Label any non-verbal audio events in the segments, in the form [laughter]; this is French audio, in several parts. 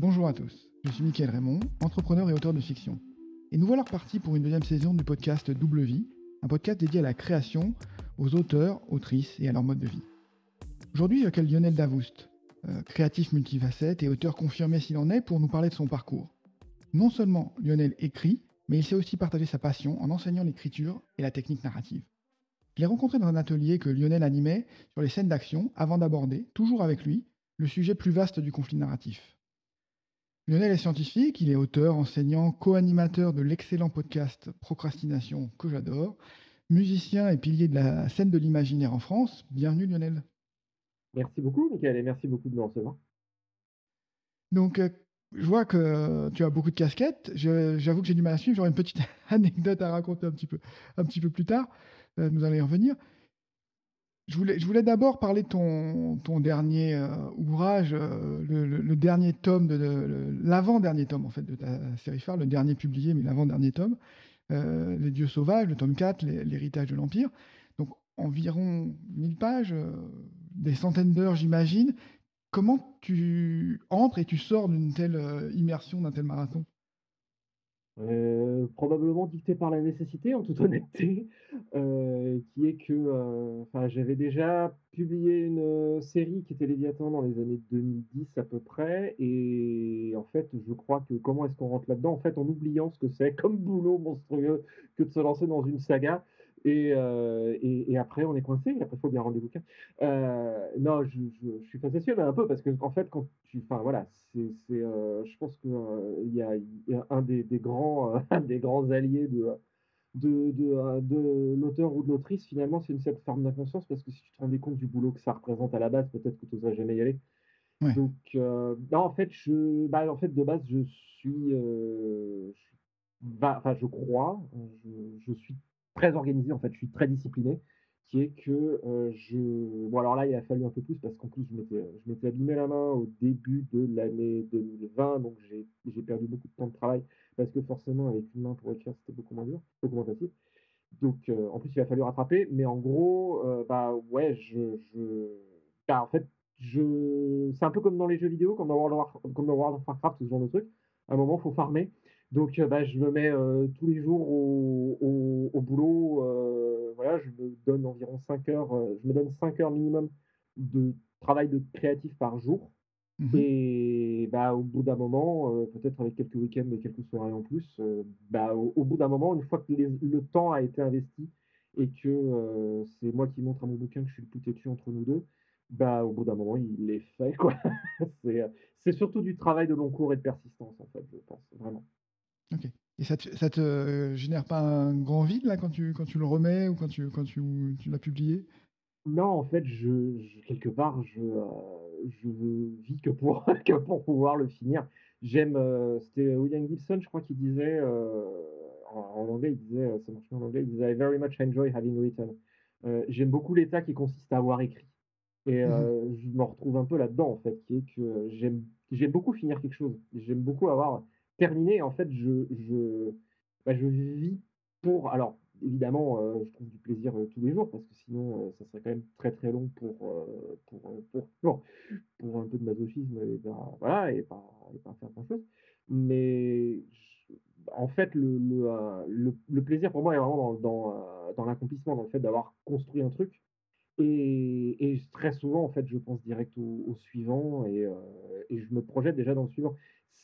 Bonjour à tous, je suis Mickaël Raymond, entrepreneur et auteur de fiction. Et nous voilà repartis pour une deuxième saison du podcast Double Vie, un podcast dédié à la création, aux auteurs, autrices et à leur mode de vie. Aujourd'hui, j'accueille Lionel Davoust, euh, créatif multifacette et auteur confirmé s'il en est, pour nous parler de son parcours. Non seulement Lionel écrit, mais il sait aussi partager sa passion en enseignant l'écriture et la technique narrative. Je l'ai rencontré dans un atelier que Lionel animait sur les scènes d'action avant d'aborder, toujours avec lui, le sujet plus vaste du conflit narratif. Lionel est scientifique, il est auteur, enseignant, co-animateur de l'excellent podcast Procrastination que j'adore, musicien et pilier de la scène de l'imaginaire en France. Bienvenue Lionel. Merci beaucoup Michael et merci beaucoup de me recevoir. Donc euh, je vois que tu as beaucoup de casquettes. J'avoue que j'ai du mal à suivre. J'aurai une petite [laughs] anecdote à raconter un petit peu, un petit peu plus tard. Euh, nous allons y revenir. Je voulais, d'abord parler de ton, dernier euh, ouvrage, euh, le, dernier tome, de, l'avant-dernier tome en fait de ta série phare, le dernier publié, mais l'avant-dernier tome, Les Dieux Sauvages, le tome 4, L'héritage de l'Empire. Donc environ 1000 pages, des centaines d'heures j'imagine. Comment tu entres et tu sors d'une telle immersion, d'un tel marathon? Euh, probablement dicté par la nécessité, en toute [laughs] honnêteté, euh, qui est que, euh, j'avais déjà publié une série qui était Léviathan dans les années 2010 à peu près, et en fait, je crois que comment est-ce qu'on rentre là-dedans? En fait, en oubliant ce que c'est comme boulot monstrueux que de se lancer dans une saga. Et, euh, et, et, après, on est coincé, après, il faut bien rendre les bouquins. Euh, non, je, je, je, suis un peu, parce que, en fait, quand tu. Enfin, voilà, c'est, c'est, euh, je pense qu'il y, a, y a un des, des grands, [laughs] des grands alliés de, de, de, de l'auteur ou de l'autrice, finalement, c'est une certaine forme d'inconscience, parce que si tu te rendais compte du boulot que ça représente à la base, peut-être que tu n'oserais jamais y aller. Ouais. Donc, non, en fait, je, bah, en fait, de base, je suis. je, bah, enfin, je crois, je, je suis très organisé, en fait, je suis très discipliné, qui est que euh, je... Bon, alors là, il a fallu un peu plus parce qu'en plus, je m'étais, abîmé la main au début de l'année 2020, donc j'ai, j'ai perdu beaucoup de temps de travail parce que forcément, avec une main pour écrire, c'était beaucoup moins dur, beaucoup moins facile. Donc, euh, en plus, il a fallu rattraper, mais en gros, euh, bah ouais, je. je... Bah, en fait, je... c'est un peu comme dans les jeux vidéo, comme dans World of Warcraft, ce genre de truc. À un moment, il faut farmer. Donc, euh, bah, je me mets euh, tous les jours au, au, au boulot. Euh, voilà, je me donne environ 5 heures, je me donne 5 heures minimum de travail de créatif par jour. Mmh. Et bah, au bout d'un moment, euh, peut-être avec quelques week-ends et quelques soirées en plus, euh, bah, au, au, bout d'un moment, une fois que les, le temps a été investi et que c'est moi qui montre à mon bouquin que je suis le plus têtu entre nous deux, bah, au bout d'un moment, il est fait. quoi. [laughs] c'est surtout du travail de long cours et de persistance, en fait, je pense, vraiment. Ok. Et ça te, ça te euh, génère pas un grand vide là quand tu, quand tu le remets ou quand tu, quand tu, tu l'as publié? Non, en fait, je, je quelque part, je, euh, je vis que pour, [laughs] que pour pouvoir le finir. J'aime, euh, c'était William Gibson, je crois, qui disait, euh, en, en, anglais, il disait, ça marche en anglais, il disait I very much enjoy having written. J'aime beaucoup l'état qui consiste à avoir écrit. Et mmh je me retrouve un peu là-dedans, en fait, qui est que j'aime beaucoup finir quelque chose. J'aime beaucoup avoir terminé, en fait, je, je, bah, je vis pour. Alors, évidemment, euh, je trouve du plaisir euh, tous les jours parce que sinon, euh, ça serait quand même très très long pour, pour, pour, pour, pour, un peu de masochisme et, voilà, et, pas, et pas faire grand chose. Mais en fait, le, le, le, plaisir pour moi est vraiment dans, dans, dans l'accomplissement, dans le fait d'avoir construit un truc. Et, et, très souvent, en fait, je pense direct au, au suivant et, et je me projette déjà dans le suivant.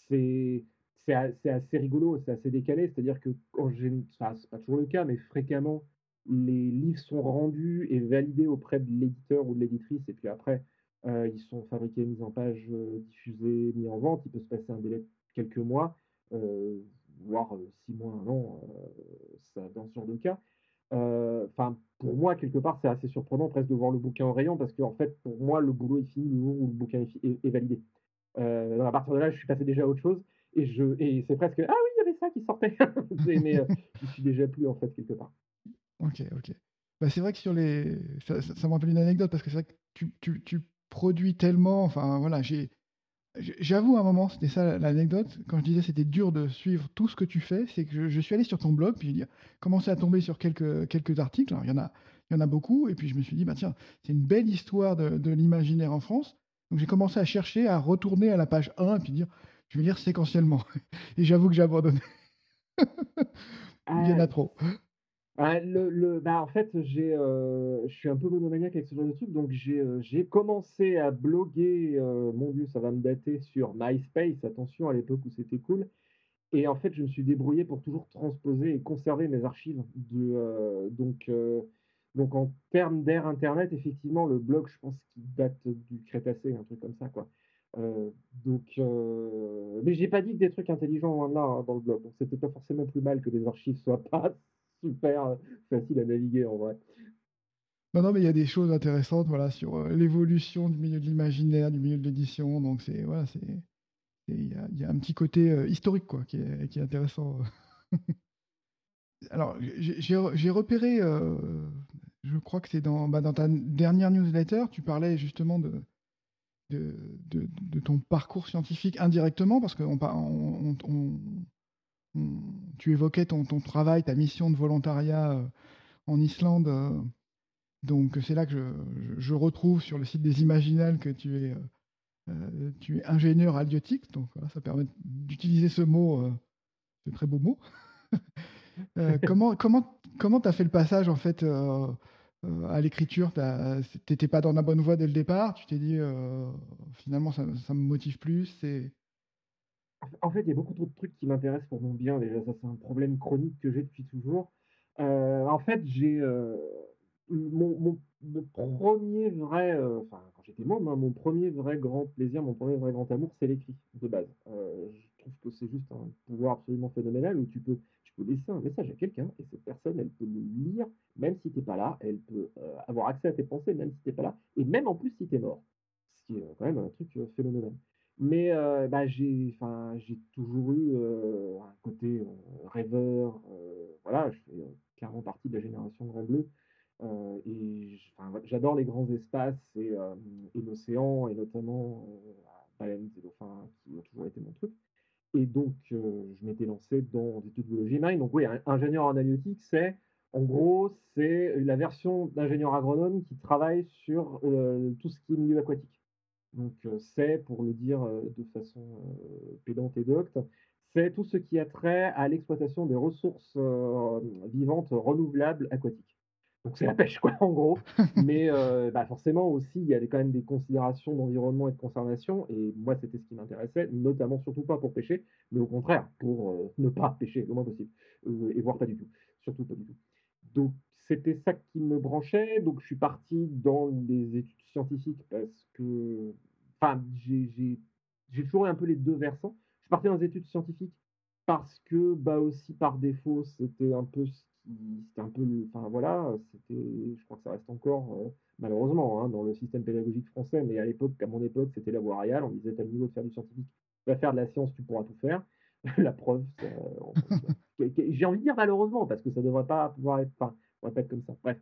C'est c'est assez rigolo, c'est assez décalé. C'est-à-dire que, quand j'ai, enfin, c'est pas toujours le cas, mais fréquemment, les livres sont rendus et validés auprès de l'éditeur ou de l'éditrice, et puis après, euh, ils sont fabriqués, mis en page, euh, diffusés, mis en vente. Il peut se passer un délai de quelques mois, euh, voire six mois, un an, ça, dans ce genre de cas. Enfin, pour moi, quelque part, c'est assez surprenant presque de voir le bouquin en rayon, parce qu'en fait, pour moi, le boulot est fini le jour où le bouquin est, est, est validé. à partir de là, je suis passé déjà à autre chose. Et, je, et c'est presque Ah oui, il y avait ça qui sortait. [laughs] mais euh, je suis déjà plus en fait quelque part. Ok, ok. Bah, c'est vrai que sur les. Ça, ça, ça me rappelle une anecdote parce que c'est vrai que tu, tu, tu, produis tellement. Enfin voilà, j'ai. J'avoue à un moment, c'était ça l'anecdote, quand je disais c'était dur de suivre tout ce que tu fais, c'est que je, suis allé sur ton blog, puis j'ai commencé à tomber sur quelques, quelques articles, il y, en a, il y en a beaucoup, et puis je me suis dit, bah tiens, c'est une belle histoire de, de l'imaginaire en France, donc j'ai commencé à chercher, à retourner à la page 1, et puis dire, je vais lire séquentiellement. [laughs] Et j'avoue que j'ai abandonné. [laughs] Il y en a trop. Ah, le, le, bah, en fait, j'ai, euh, je suis un peu monomaniaque avec ce genre de truc, donc j'ai, euh, j'ai commencé à bloguer, euh, mon Dieu, ça va me dater, sur MySpace, attention, à l'époque où c'était cool. Et en fait, je me suis débrouillé pour toujours transposer et conserver mes archives. De, donc, donc, en termes d'ère Internet, effectivement, le blog, je pense qu'il date du Crétacé, un truc comme ça, quoi. Donc, mais j'ai pas dit que des trucs intelligents là hein, dans le blog. Donc, c'était pas forcément plus mal que les archives soient [laughs] pas super euh, facile à naviguer en vrai. Non, non, mais il y a des choses intéressantes voilà, sur euh, l'évolution du milieu de l'imaginaire, du milieu de l'édition. Donc, c'est voilà, c'est il y, a un petit côté euh, historique quoi, qui, est, intéressant. [laughs] Alors, j'ai repéré, je crois que c'est bah, dans ta dernière newsletter, tu parlais justement de, de, ton parcours scientifique indirectement, parce on, tu évoquais ton, travail, ta mission de volontariat euh, en Islande. Euh, donc c'est là que je, retrouve sur le site des Imaginales que tu es, euh, tu es ingénieur halieutique. Donc ça permet d'utiliser ce mot, ce très beau mot. [laughs] comment comment comment fait le passage en fait à l'écriture Tu n'étais pas dans la bonne voie dès le départ. Tu t'es dit finalement ça, me motive plus. En fait, il y a beaucoup trop de trucs qui m'intéressent pour mon bien. Déjà, ça, c'est un problème chronique que j'ai depuis toujours. Euh, en fait, j'ai euh, mon, premier vrai, euh, enfin, quand j'étais môme, hein, mon premier vrai grand plaisir, mon premier vrai grand amour, c'est l'écrit de base. je trouve que c'est juste un pouvoir absolument phénoménal où tu peux, peux laisser un message à quelqu'un et cette personne, elle peut le lire même si tu n'es pas là, elle peut avoir accès à tes pensées même si tu n'es pas là, et même en plus si tu es mort. Ce qui est quand même un truc phénoménal. Mais euh, bah, j'ai toujours eu euh, un côté euh, rêveur. voilà, je fais clairement partie de la génération Grand Bleu. et j'adore les grands espaces et, et l'océan, et notamment baleines et dauphins, qui ont toujours été mon truc. Et donc, je m'étais lancé dans des études de biologie marine. Donc, oui, ingénieur en halieutique, c'est en gros, c'est la version d'ingénieur agronome qui travaille sur tout ce qui est milieu aquatique. Donc euh, c'est, pour le dire euh, de façon euh, pédante et docte, c'est tout ce qui a trait à l'exploitation des ressources vivantes renouvelables aquatiques. Donc c'est la pêche, quoi, en gros. [laughs] Mais bah, forcément aussi, il y a quand même des considérations d'environnement et de conservation. Et moi, c'était ce qui m'intéressait, notamment surtout pas pour pêcher, mais au contraire, pour ne pas pêcher le moins possible. et voire pas du tout. Surtout pas du tout. Donc c'était ça qui me branchait. Donc je suis parti dans les études scientifiques parce que enfin, j'ai toujours un peu les deux versants. Je suis parti dans les études scientifiques parce que, bah aussi par défaut, c'était un peu c'était un peu, enfin voilà, c'était, je crois que ça reste encore, euh, malheureusement, hein, dans le système pédagogique français, mais à l'époque, à mon époque, c'était la voie royale, on disait, t'as le niveau de faire du scientifique, tu vas faire de la science, tu pourras tout faire. [laughs] la preuve, [laughs] j'ai envie de dire malheureusement, parce que ça devrait pas pouvoir être, enfin, ça devrait pas être comme ça. Bref.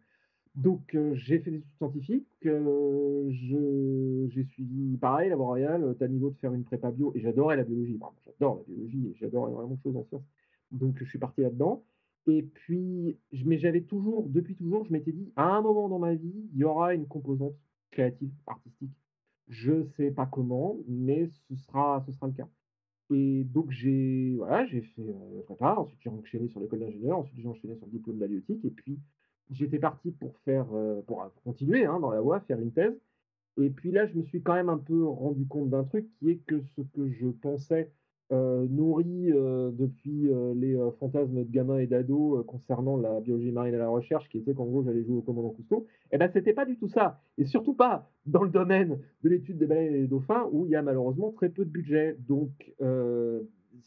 Donc, euh, j'ai fait des études scientifiques. Euh, j'ai suivi, pareil, la voie royale, tu as niveau de faire une prépa bio, et j'adorais la biologie. j'adore la biologie, et j'adore énormément de choses en sciences. Donc, je suis parti là-dedans. Et puis, mais j'avais toujours, depuis toujours, je m'étais dit, à un moment dans ma vie, il y aura une composante créative, artistique. Je ne sais pas comment, mais ce sera, ce sera le cas. Et donc, j'ai voilà, fait euh, prépa, ensuite j'ai enchaîné sur l'école d'ingénieur, ensuite j'ai enchaîné sur le diplôme d'halieutique, et puis j'étais parti pour faire, euh, pour continuer hein, dans la voie, faire une thèse. Et puis là, je me suis quand même un peu rendu compte d'un truc qui est que ce que je pensais euh, nourri euh, depuis les fantasmes de gamins et d'ados concernant la biologie marine et la recherche, qui était qu'en gros j'allais jouer au commandant Cousteau, et eh ben c'était pas du tout ça, et surtout pas dans le domaine de l'étude des baleines et des dauphins où il y a malheureusement très peu de budget. Donc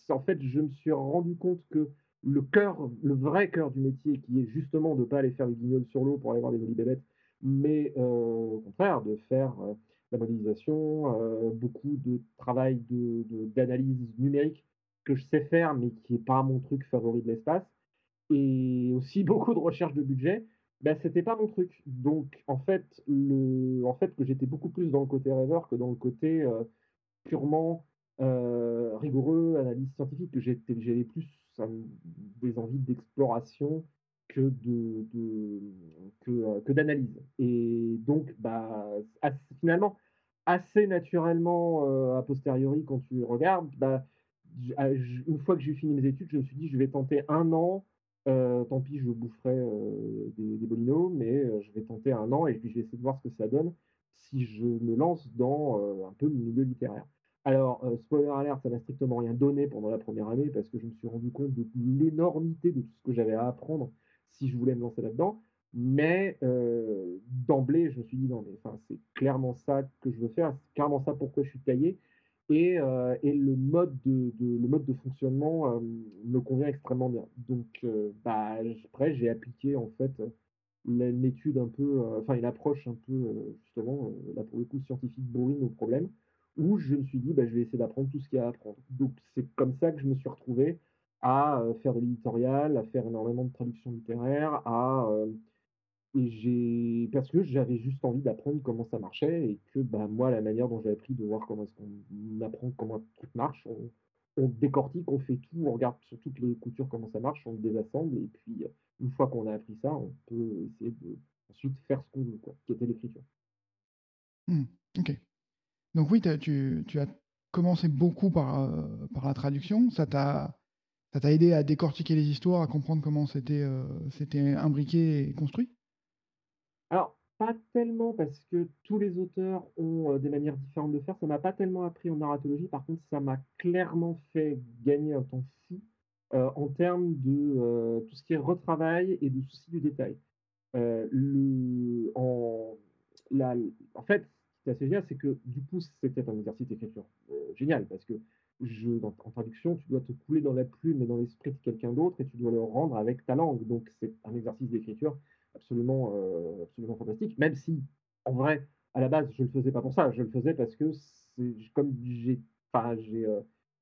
en fait, je me suis rendu compte que le cœur, le vrai cœur du métier, qui est justement de ne pas aller faire le guignol sur l'eau pour aller voir des jolies bébêtes, mais euh, au contraire de faire euh, la modélisation, euh, beaucoup de travail d'analyse de, numérique que je sais faire, mais qui n'est pas mon truc favori de l'espace, et aussi [laughs] beaucoup de recherche de budget, ben, c'était pas mon truc. Donc en fait, le, en fait que j'étais beaucoup plus dans le côté rêveur que dans le côté purement rigoureux, analyse scientifique, que j'avais plus des envies d'exploration que de, euh, que d'analyse. Et donc, bah, finalement, assez naturellement, euh, a posteriori, quand tu regardes, bah, ah, une fois que j'ai fini mes études, je me suis dit: «Je vais tenter un an, tant pis, je boufferai, des des mais je vais tenter un an et puis je vais essayer de voir ce que ça donne si je me lance dans, un peu le milieu littéraire». Alors, spoiler alert, ça n'a strictement rien donné pendant la première année parce que je me suis rendu compte de l'énormité de tout ce que j'avais à apprendre si je voulais me lancer là-dedans. Mais d'emblée, je me suis dit: «Non, mais c'est clairement ça que je veux faire, c'est clairement ça pourquoi je suis taillé» et et le mode de fonctionnement, me convient extrêmement bien. Donc bah, après j'ai appliqué en fait, une étude un peu, enfin une approche un peu, justement, là pour le coup scientifique bourrine au problème, où je me suis dit: «Bah, je vais essayer d'apprendre tout ce qu'il y a à apprendre». Donc c'est comme ça que je me suis retrouvé à, faire de l'éditorial, à faire énormément de traductions littéraires, à, et j'ai parce que j'avais juste envie d'apprendre comment ça marchait et que, bah, moi, la manière dont j'ai appris de voir comment est-ce qu'on apprend comment un truc marche, on décortique, on fait tout, on regarde sur toutes les coutures comment ça marche, on le désassemble et puis, une fois qu'on a appris ça, on peut essayer de ensuite faire ce qu'on veut, quoi, qui était l'écriture. Mmh, OK. Donc oui, tu tu as commencé beaucoup par, par la traduction. Ça t'a ça t'a aidé à décortiquer les histoires, à comprendre comment c'était, c'était imbriqué et construit? Alors, pas tellement parce que tous les auteurs ont, heu, des manières différentes de faire. Ça m'a pas tellement appris en narratologie. Par contre, ça m'a clairement fait gagner un temps fou, heu, en termes de, heu, tout ce qui est retravail et de souci du détail. Le en en fait, ce qui est assez génial, c'est que du coup, c'était un exercice d'écriture, génial parce que je en traduction, tu dois te couler dans la plume et dans l'esprit de quelqu'un d'autre et tu dois le rendre avec ta langue. Donc c'est un exercice d'écriture absolument, heu, absolument fantastique, même si, en vrai, à la base, je le faisais pas pour ça. Je le faisais parce que comme j'ai enfin, j'ai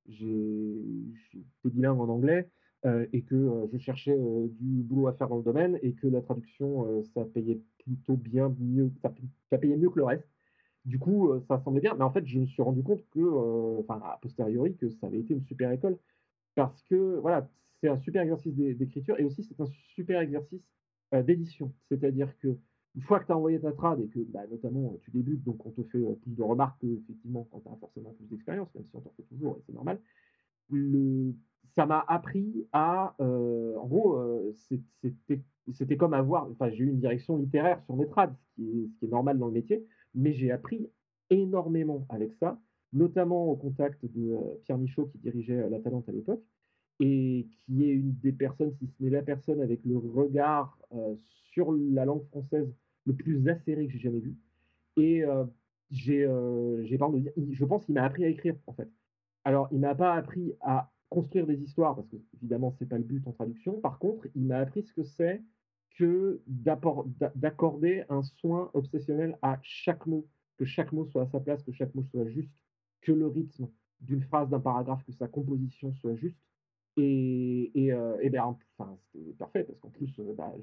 j'étais bilingue en anglais, heu, et que, je cherchais, du boulot à faire dans le domaine et que la traduction, ça payait plutôt bien mieux ça payait mieux que le reste. Du coup, heu, ça semblait bien, mais en fait, je me suis rendu compte que, heu, enfin, a posteriori, que ça avait été une super école parce que, voilà, c'est un super exercice d'écriture et aussi c'est un super exercice euh, d'édition. C'est-à-dire que une fois que tu as envoyé ta trad et que, bah, notamment, tu débutes, donc on te fait euh, plus de remarques qu'effectivement quand tu as forcément plus d'expérience, même si on t'en fait toujours et c'est normal. Le... Ça m'a appris à, euh, en gros, c'était comme avoir, enfin, j'ai eu une direction littéraire sur mes trads, ce qui est, ce qui est normal dans le métier, mais j'ai appris énormément avec ça, notamment au contact de Pierre Michaud qui dirigeait La Talente à l'époque, et qui est une des personnes, si ce n'est la personne avec le regard euh, sur la langue française le plus acéré que j'ai jamais vu. Et euh, j'ai, euh, je pense qu'il m'a appris à écrire en fait. Alors, il m'a pas appris à construire des histoires parce que évidemment c'est pas le but en traduction. Par contre, il m'a appris ce que c'est que d'accorder un soin obsessionnel à chaque mot, que chaque mot soit à sa place, que chaque mot soit juste, que le rythme d'une phrase, d'un paragraphe, que sa composition soit juste. Et, et, euh, et ben, enfin, c'était parfait parce qu'en plus, euh, bah,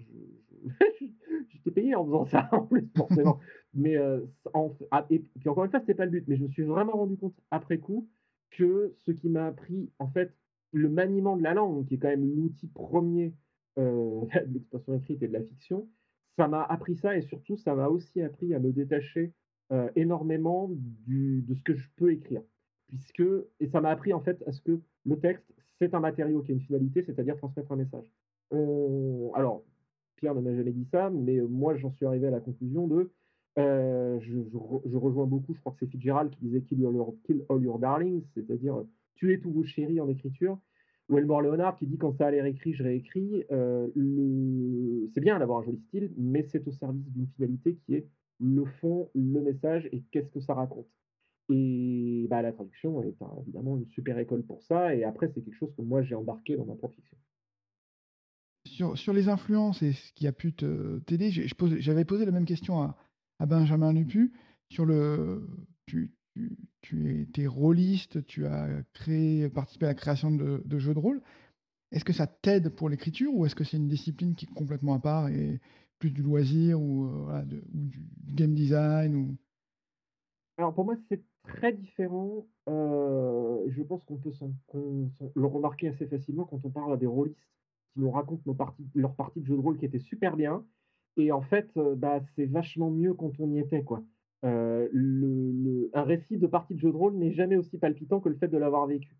[laughs] j'étais payé en faisant ça, en plus, forcément. [laughs] mais euh, en, ah, et puis encore une fois, c'était pas le but, mais je me suis vraiment rendu compte après coup que ce qui m'a appris, en fait, le maniement de la langue, qui est quand même l'outil premier [laughs] de l'expression écrite et de la fiction, ça m'a appris ça et surtout, ça m'a aussi appris à me détacher énormément du, de ce que je peux écrire. Puisque, et ça m'a appris en fait à ce que le texte, c'est un matériau qui a une finalité, c'est-à-dire transmettre un message. alors, Pierre ne m'a jamais dit ça, mais moi, j'en suis arrivé à la conclusion de. Euh, je, rejoins beaucoup, je crois que c'est Fitzgerald qui disait kill, all your darlings, c'est-à-dire tuer tous vos chéris en écriture. Ou Elmore Leonard qui dit quand ça a l'air je réécris. Euh, c'est bien d'avoir un joli style, mais c'est au service d'une finalité qui est le fond, le message et qu'est-ce que ça raconte. Et bah, la traduction est évidemment une super école pour ça. Et après, c'est quelque chose que moi, j'ai embarqué dans ma propre fiction. Sur, sur les influences et ce qui a pu t'aider, j'avais posé la même question à, Benjamin Lupu sur le. Tu, tu étais rôliste, tu as créé, participé à la création de, jeux de rôle. Est-ce que ça t'aide pour l'écriture ou est-ce que c'est une discipline qui est complètement à part et plus du loisir ou, euh, du game design. Alors pour moi, c'est très différent. Euh, je pense qu'on peut le remarquer assez facilement quand on parle à des rôlistes qui nous racontent nos parties, leur partie de jeu de rôle qui était super bien. Et en fait, euh, bah, c'est vachement mieux quand on y était, quoi. Euh, un récit de partie de jeu de rôle n'est jamais aussi palpitant que le fait de l'avoir vécu.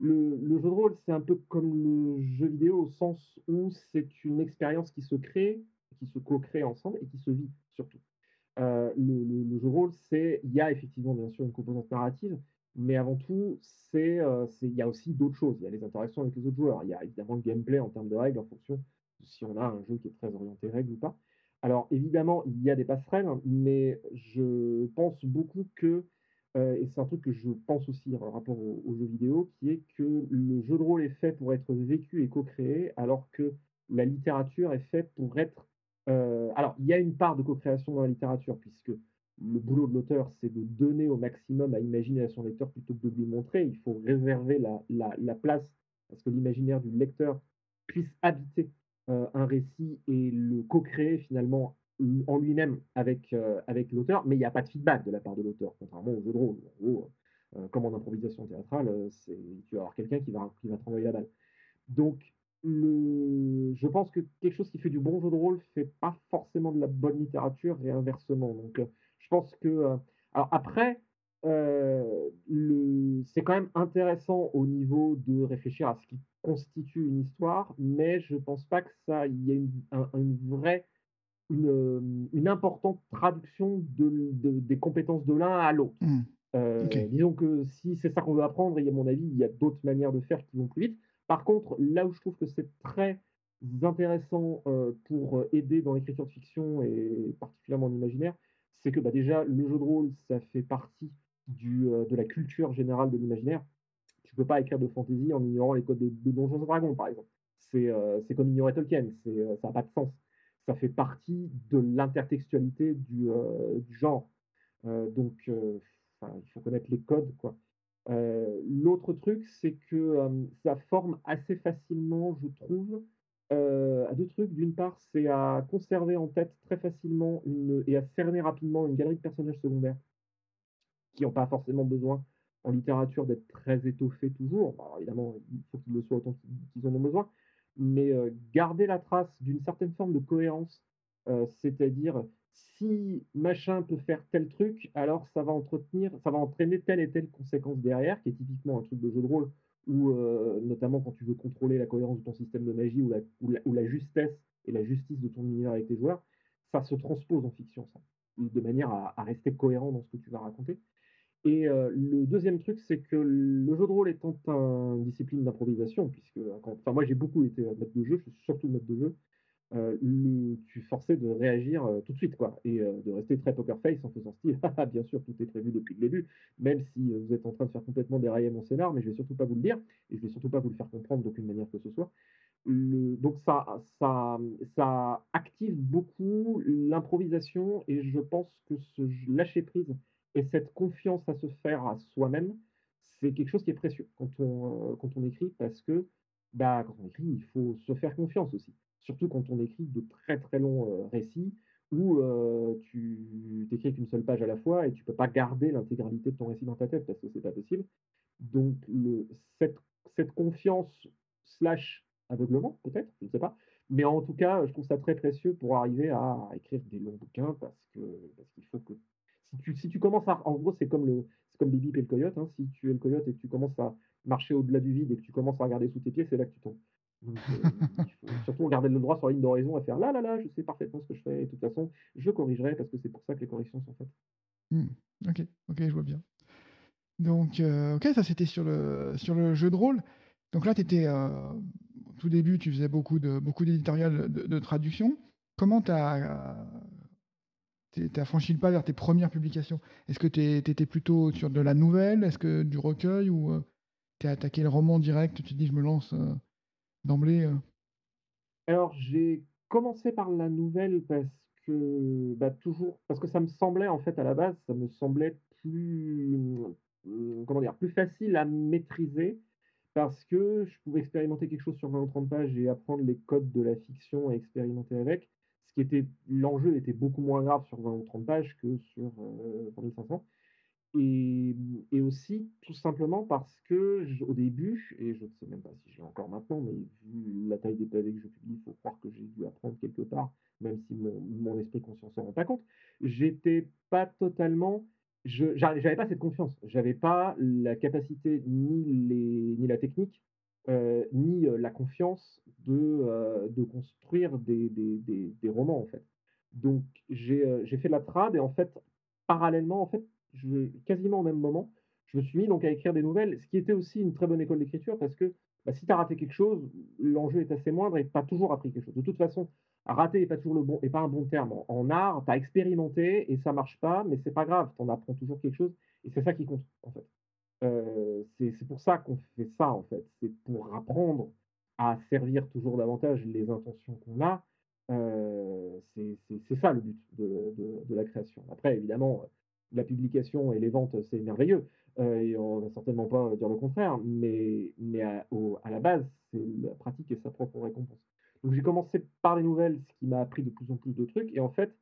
le, jeu de rôle, c'est un peu comme le jeu vidéo au sens où c'est une expérience qui se crée, qui se co-crée ensemble et qui se vit surtout. Euh, le, jeu de rôle, c'est, il y a effectivement bien sûr une composante narrative, mais avant tout, c'est, euh, il y a aussi d'autres choses. Il y a les interactions avec les autres joueurs. Il y a évidemment le gameplay en termes de règles en fonction de si on a un jeu qui est très orienté règles ou pas. Alors évidemment, il y a des passerelles, mais je pense beaucoup que euh, et c'est un truc que je pense aussi en rapport aux, jeux vidéo, qui est que le jeu de rôle est fait pour être vécu et co-créé, alors que la littérature est faite pour être... Euh, alors, il y a une part de co-création dans la littérature, puisque le boulot de l'auteur, c'est de donner au maximum à imaginer à son lecteur plutôt que de lui montrer. Il faut réserver la, place parce que l'imaginaire du lecteur puisse habiter un récit et le co-créer finalement en lui-même avec, euh, avec l'auteur, mais il n'y a pas de feedback de la part de l'auteur, contrairement au jeu de rôle. En gros, euh, comme en improvisation théâtrale, euh, tu vas avoir quelqu'un qui va, qui va te la balle. Donc, je pense que quelque chose qui fait du bon jeu de rôle fait pas forcément de la bonne littérature et inversement. Donc, je pense que. alors, après, c'est quand même intéressant au niveau de réfléchir à ce qui constitue une histoire, mais je pense pas que ça, il y ait une, une vraie une, une importante traduction de, des compétences de l'un à l'autre. Mmh. Euh, disons que si c'est ça qu'on veut apprendre, et à mon avis, il y a d'autres manières de faire qui vont plus vite. Par contre, là où je trouve que c'est très intéressant euh, pour aider dans l'écriture de fiction et particulièrement en imaginaire, c'est que bah, déjà, le jeu de rôle, ça fait partie du, euh, de la culture générale de l'imaginaire. Tu peux pas écrire de fantasy en ignorant les codes de, Donjons et Dragons, par exemple. C'est comme ignorer Tolkien, ça n'a pas de sens ça fait partie de l'intertextualité du, euh, genre. Euh, donc, euh, il faut connaître les codes, quoi. L'autre truc, c'est que ça forme assez facilement, je trouve, à deux trucs. D'une part, c'est à conserver en tête très facilement une, et à cerner rapidement une galerie de personnages secondaires qui n'ont pas forcément besoin en littérature d'être très étoffés toujours. évidemment, il faut qu'ils le soient autant qu'ils en ont besoin, mais garder la trace d'une certaine forme de cohérence, c'est-à-dire si machin peut faire tel truc, alors ça va entretenir, ça va entraîner telle et telle conséquence derrière, qui est typiquement un truc de jeu de rôle, ou notamment quand tu veux contrôler la cohérence de ton système de magie ou la, justesse et la justice de ton univers avec tes joueurs, ça se transpose en fiction, ça, de manière à, rester cohérent dans ce que tu vas raconter. Et le deuxième truc, c'est que le jeu de rôle étant une discipline d'improvisation, puisque enfin, moi j'ai beaucoup été maître de jeu, je suis surtout maître de jeu, tu es forcé de réagir tout de suite, quoi, et de rester très poker face en faisant style, [laughs] ah, bien sûr, tout est prévu depuis le début, même si vous êtes en train de faire complètement dérailler mon scénar, mais je vais surtout pas vous le dire, et je vais surtout pas vous le faire comprendre d'aucune manière que ce soit. donc ça, ça, ça active beaucoup l'improvisation, et je pense que lâcher prise et cette confiance à se faire à soi-même, c'est quelque chose qui est précieux quand on, euh, quand on écrit parce que bah, quand on écrit, il faut se faire confiance aussi. Surtout quand on écrit de très très longs euh, récits où euh, tu n'écris qu'une seule page à la fois et tu peux pas garder l'intégralité de ton récit dans ta tête parce que c'est pas possible. Donc cette, confiance slash aveuglement peut-être, je ne sais pas. Mais en tout cas, je trouve ça très précieux pour arriver à écrire des longs bouquins parce qu'il faut que si tu, commences à. En gros, c'est comme le c'est comme Bibi et le coyote. Hein. Si tu es le coyote et que tu commences à marcher au-delà du vide et que tu commences à regarder sous tes pieds, c'est là que tu tombes. Donc, euh, il faut [laughs] surtout regarder le droit sur la ligne d'horizon et faire là, là, là, je sais parfaitement ce que je fais. Et de toute façon, je corrigerai parce que c'est pour ça que les corrections sont faites. Hmm. Ok, ok, je vois bien. Donc, euh, ok, ça c'était sur le, sur le jeu de rôle. Donc là, tu étais, euh, au tout début, tu faisais beaucoup de beaucoup d'éditorial de, de, traduction. Comment tu as tu le pas vers tes premières publications. Est-ce que tu étais plutôt sur de la nouvelle? Est-ce que du recueil? Ou euh, tu as attaqué le roman direct? Tu te dis, je me lance euh, d'emblée euh? Alors, j'ai commencé par la nouvelle parce que, bah, toujours, parce que ça me semblait, en fait, à la base, ça me semblait plus, comment dire, plus facile à maîtriser parce que je pouvais expérimenter quelque chose sur 20 ou 30 pages et apprendre les codes de la fiction et expérimenter avec était l'enjeu était beaucoup moins grave sur 20 ou 30 pages que sur 3500. Euh, et, aussi, tout simplement parce que au début, et je ne sais même pas si j'ai encore maintenant, mais vu la taille des pavés que je publie, il faut croire que j'ai dû apprendre quelque part, même si mon, mon esprit conscient s'en rend pas compte, j'étais pas totalement je j'avais pas cette confiance. J'avais pas la capacité ni les ni la technique, ni, heu, la confiance de, de construire des romans, en fait. Donc j'ai, fait de la trad et en fait, parallèlement, en fait, quasiment au même moment, je me suis mis donc à écrire des nouvelles, ce qui était aussi une très bonne école d'écriture parce que, bah, si tu as raté quelque chose, l'enjeu est assez moindre et tu toujours appris quelque chose. De toute façon, rater est pas toujours le bon est pas un bon terme. En en art, tu as expérimenté et ça marche pas, mais c'est pas grave, tu en apprends toujours quelque chose et c'est ça qui compte, en fait. C'est pour ça qu'on fait ça, en fait. C'est pour apprendre à servir toujours davantage les intentions qu'on a. C'est ça le but de la création. Après évidemment, la publication et les ventes, c'est merveilleux, et on va certainement pas dire le contraire, mais à la base, c'est la pratique et sa propre récompense. Donc j'ai commencé par les nouvelles, ce qui m'a appris de plus en plus de trucs et en fait,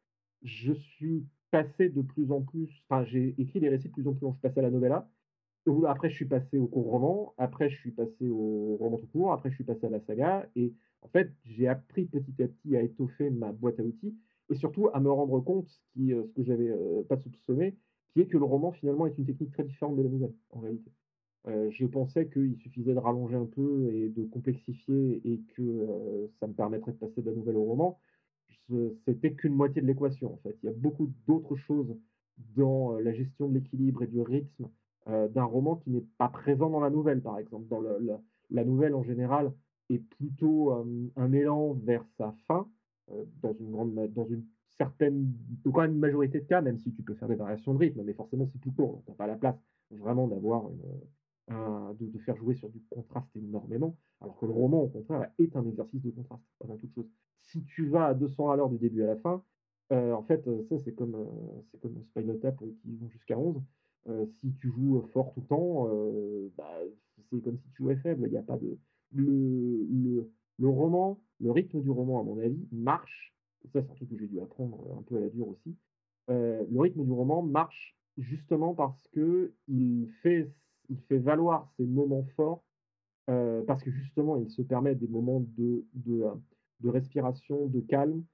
je suis passé de plus en plus enfin j'ai écrit des récits de plus en plus. Je suis passé à la novella après je suis passé au court roman, après je suis passé au roman tout court, après je suis passé à la saga et en fait, j'ai appris petit à petit à étoffer ma boîte à outils et surtout à me rendre compte, qui, heu, ce que j'avais, heu, pas soupçonné, qui est que le roman finalement est une technique très différente de la nouvelle, en réalité. Heu, je pensais qu'il suffisait de rallonger un peu et de complexifier et que, heu, ça me permettrait de passer de la nouvelle au roman. C'était qu'une moitié de l'équation, en fait. Il y a beaucoup d'autres choses dans, la gestion de l'équilibre et du rythme, heu, d'un roman qui n'est pas présent dans la nouvelle, par exemple. Dans la nouvelle, en général, est plutôt, hem, un élan vers sa fin, heu, dans une grande dans certaine quand même majorité de cas, même si tu peux faire des variations de rythme, mais forcément c'est plus court, donc tu as pas la place vraiment d'avoir un de faire jouer sur du contraste énormément, alors que le roman, au contraire, est un exercice de contraste avant toute chose. Si tu vas à 200 à l'heure du début à la fin, en fait, ça c'est comme, c'est comme Spinal Tap, qui vont jusqu'à 11. Heu, si tu joues, fort tout le temps, heu, bah, c'est comme si tu jouais faible. Il y a pas de le le le roman, le rythme du roman, à mon avis, marche, ça c'est un truc que j'ai dû apprendre, un peu à la dure aussi. Le rythme du roman marche justement parce qu'il fait il fait valoir ses moments forts, parce que justement il se permet des moments de de, de respiration, de calme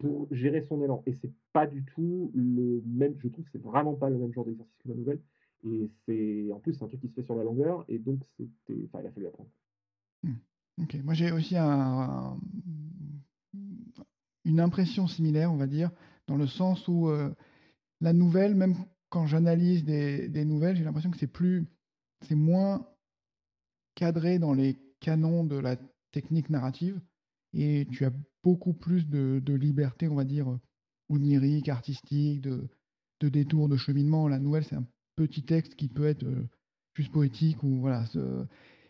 pour gérer son élan et c'est pas du tout le même je trouve que c'est vraiment pas le même genre d'exercice que la nouvelle et c'est en plus, c'est un truc qui se fait sur la longueur et donc c'était enfin, il a fallu apprendre. Mmh. OK. Moi, j'ai aussi un une impression similaire, on va dire, dans le sens où, heu, la nouvelle, même quand j'analyse des des nouvelles, j'ai l'impression que c'est plus c'est moins cadré dans les canons de la technique narrative et tu as beaucoup plus de liberté, on va dire, onirique, artistique, de de détours, de cheminement. La nouvelle, c'est un petit texte qui peut être, heu, juste poétique ou voilà, ce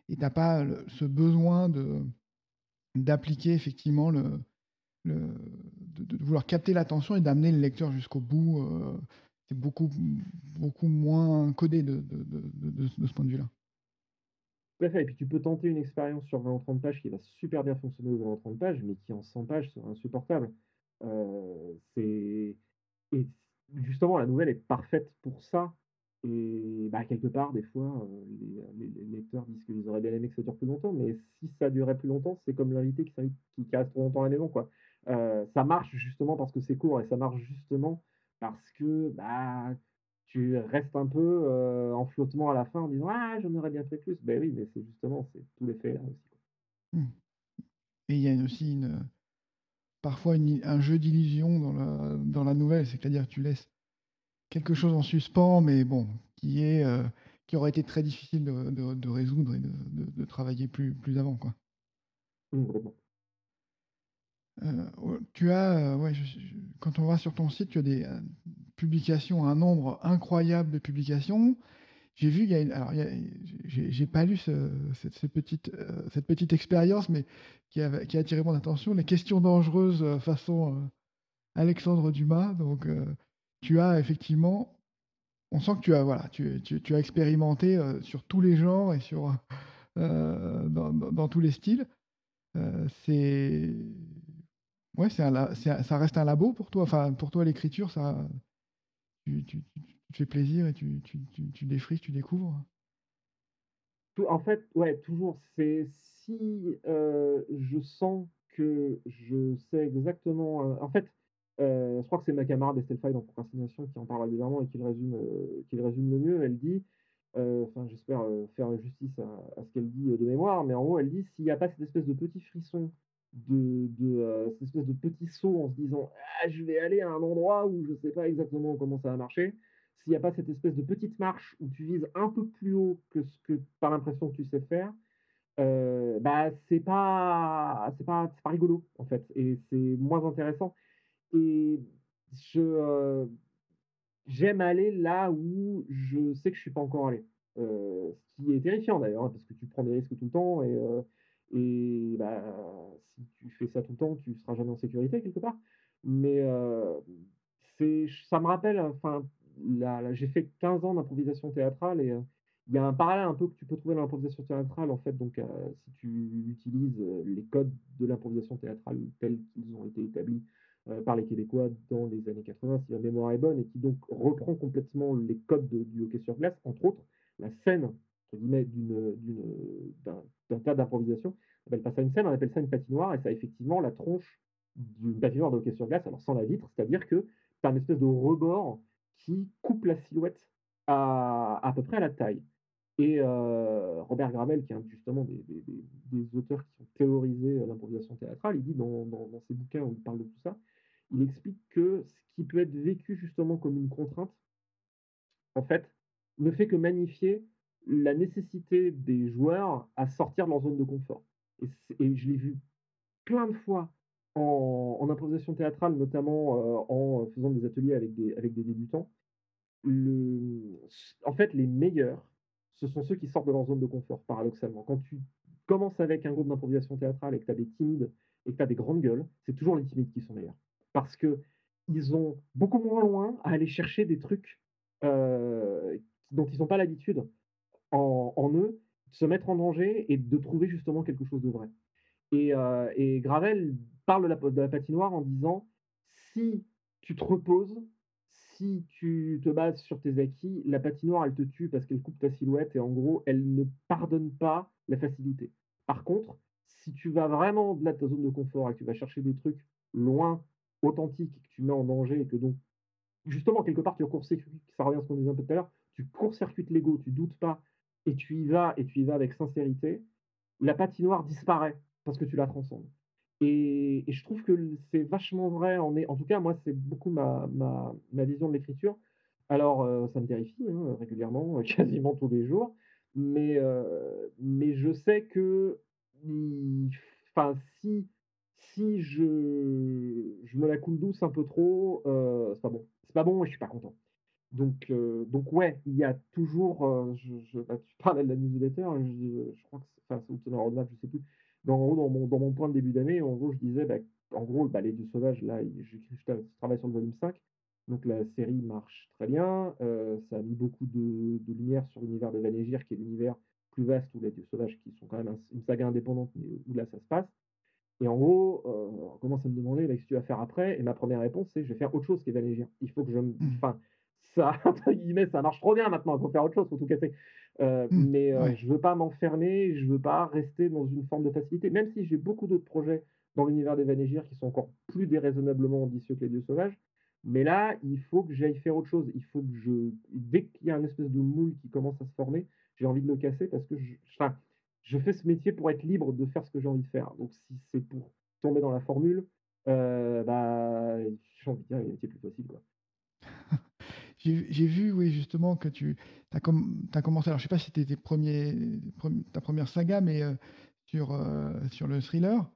et tu as pas ce besoin de d'appliquer effectivement le de vouloir capter l'attention et d'amener le lecteur jusqu'au bout, heu, c'est beaucoup beaucoup moins codé de de de ce point de vue-là. Fait et puis tu peux tenter une expérience sur 20 ou 30 pages qui va super bien fonctionner aux 20 ou 30 pages, mais qui en 100 pages sera insupportable. Heu, c'est et justement la nouvelle est parfaite pour ça et bah, quelque part des fois, les, heu, les lecteurs disent qu'ils auraient bien aimé que ça dure plus longtemps, mais si ça durait plus longtemps, c'est comme l'invité qui qui qui reste trop longtemps à la maison, quoi. Ça marche justement parce que c'est court et ça marche justement parce que, bah, tu restes un peu, heu, en flottement à la fin en disant: «Ah, j'en aurais bien fait plus». Beh oui, mais c'est justement, c'est tout l'effet là aussi. Mmh et il y a aussi une, parfois une un jeu d'illusion dans la dans la nouvelle, c'est-à-dire tu laisses quelque chose en suspens, mais bon, qui est, heu, qui aurait été très difficile de de de résoudre et de de travailler plus plus avant, quoi. Mmh, vraiment. Ouais, tu as, heu, ouais, je je quand on va sur ton site, tu as des, publications, un nombre incroyable de publications. J'ai vu, il y a alors j'ai pas lu ce cette petite, heu, cette petite expérience, mais qui a attiré mon attention, les questions dangereuses, heu, façon, heu, Alexandre Dumas. Donc, tu as effectivement on sent que tu as voilà, tu tu as expérimenté, sur tous les genres et sur, dans dans tous les styles. C'est ouais, c'est ça reste un labo pour toi? Enfin, pour toi, l'écriture, ça tu fais plaisir et tu tu défriches, tu découvres? En fait, ouais, toujours, c'est si, heu, je sens que je sais exactement, heu en fait, je crois que c'est ma camarade Estelle Faye dans Procrastination qui en parle régulièrement et qui le résume, qui le, résume le mieux. Elle dit, enfin j'espère faire justice à, ce qu'elle dit de mémoire, mais en gros elle dit s'il n'y a pas cette espèce de petit frisson, de, de cette espèce de petit saut en se disant ah, je vais aller à un endroit où je ne sais pas exactement comment ça va marcher, s'il n'y a pas cette espèce de petite marche où tu vises un peu plus haut que ce que tu as l'impression que tu sais faire, euh, bah c'est pas pas pas rigolo en fait et c'est moins intéressant. Et je euh, j'aime aller là où je sais que je suis pas encore allé. Euh, ce qui est terrifiant d'ailleurs hein, parce que tu prends des risques tout le temps et et bah, si tu fais ça tout le temps tu seras jamais en sécurité quelque part mais c'est ça me rappelle enfin j'ai fait 15 ans d'improvisation théâtrale et il y a un parallèle un peu que tu peux trouver dans l'improvisation théâtrale, en fait. Donc, euh, si tu utilises euh, les codes de l'improvisation théâtrale tels qu'ils ont été établis euh, par les Québécois dans les années 80, si ma mémoire est bonne, et qui donc reprend complètement les codes du hockey sur glace, entre autres, la scène, d'un tas d'improvisation, on appelle ça une scène, on appelle ça une patinoire, et ça a effectivement la tronche d'une patinoire de hockey sur glace, alors sans la vitre, c'est-à-dire que tu as une espèce de rebord qui coupe la silhouette à, à peu près à la taille. Et Robert Gravel, qui est justement des, des, auteurs qui ont théorisé l'improvisation théâtrale, il dit dans, dans, ses bouquins où il parle de tout ça, il explique que ce qui peut être vécu justement comme une contrainte, en fait, ne fait que magnifier la nécessité des joueurs à sortir de leur zone de confort. Et, je l'ai vu plein de fois en, improvisation théâtrale, notamment en faisant des ateliers avec des, avec des débutants. Le, en fait, les meilleurs ce sont ceux qui sortent de leur zone de confort, paradoxalement. Quand tu commences avec un groupe d'improvisation théâtrale et que tu as des timides et que tu as des grandes gueules, c'est toujours les timides qui sont meilleurs. Parce qu'ils ont beaucoup moins loin à aller chercher des trucs euh, dont ils n'ont pas l'habitude en, eux, de se mettre en danger et de trouver justement quelque chose de vrai. Et, euh, Gravel parle de la patinoire en disant si tu te reposes, si tu te bases sur tes acquis, la patinoire, elle te tue parce qu'elle coupe ta silhouette et en gros, elle ne pardonne pas la facilité. Par contre, si tu vas vraiment au-delà de ta zone de confort et que tu vas chercher des trucs loin, authentiques, que tu mets en danger et que donc, justement, quelque part, tu court-circuites, ça revient à ce qu'on disait un peu tout à l'heure, tu court-circuites l'ego, tu doutes pas et tu y vas et tu y vas avec sincérité, la patinoire disparaît parce que tu la transcendes. Et, je trouve que c'est vachement vrai. En, tout cas, moi, c'est beaucoup ma, vision de l'écriture. Alors, euh, ça me terrifie hein, régulièrement, [laughs] quasiment tous les jours. Mais, euh, mais je sais que enfin, si, si je, je me la coule douce un peu trop, euh, c'est pas bon. C'est pas bon et je suis pas content. Donc, donc ouais, il y a toujours. je, bah, tu parlais de la newsletter, je, je crois que c'est, enfin, c'est roadmap, je sais plus dans, dans, mon, dans mon point de début d'année, en gros, je disais, bah, en gros, bah, Les Dieux Sauvages, là, je, je, travaille sur le volume 5. Donc la série marche très bien. Euh, ça a mis beaucoup de, de lumière sur l'univers de Vanégir, qui est l'univers plus vaste où les Dieux Sauvages, qui sont quand même une saga indépendante, mais où là ça se passe. Et en gros, euh, on commence à me demander bah, ce que tu vas faire après? Et ma première réponse, c'est je vais faire autre chose qu'Evanégir. Il faut que je me. Mmh. Enfin, ça, [laughs] ça marche trop bien maintenant, il faut faire autre chose, il faut tout casser. Euh, mmh, mais euh, je ne veux pas m'enfermer, je ne veux pas rester dans une forme de facilité, même si j'ai beaucoup d'autres projets dans l'univers des Vanégir qui sont encore plus déraisonnablement ambitieux que les dieux sauvages. Mais là, il faut que j'aille faire autre chose. Il faut que je. Dès qu'il y a une espèce de moule qui commence à se former, j'ai envie de le casser parce que je, je fais ce métier pour être libre de faire ce que j'ai envie de faire. Donc si c'est pour tomber dans la formule, euh, bah, j'ai envie de dire, il est plus facile. Quoi. J'ai vu, oui, justement, que tu as, commencé, alors je sais pas si c'était ta première saga, mais euh, sur, euh, sur le thriller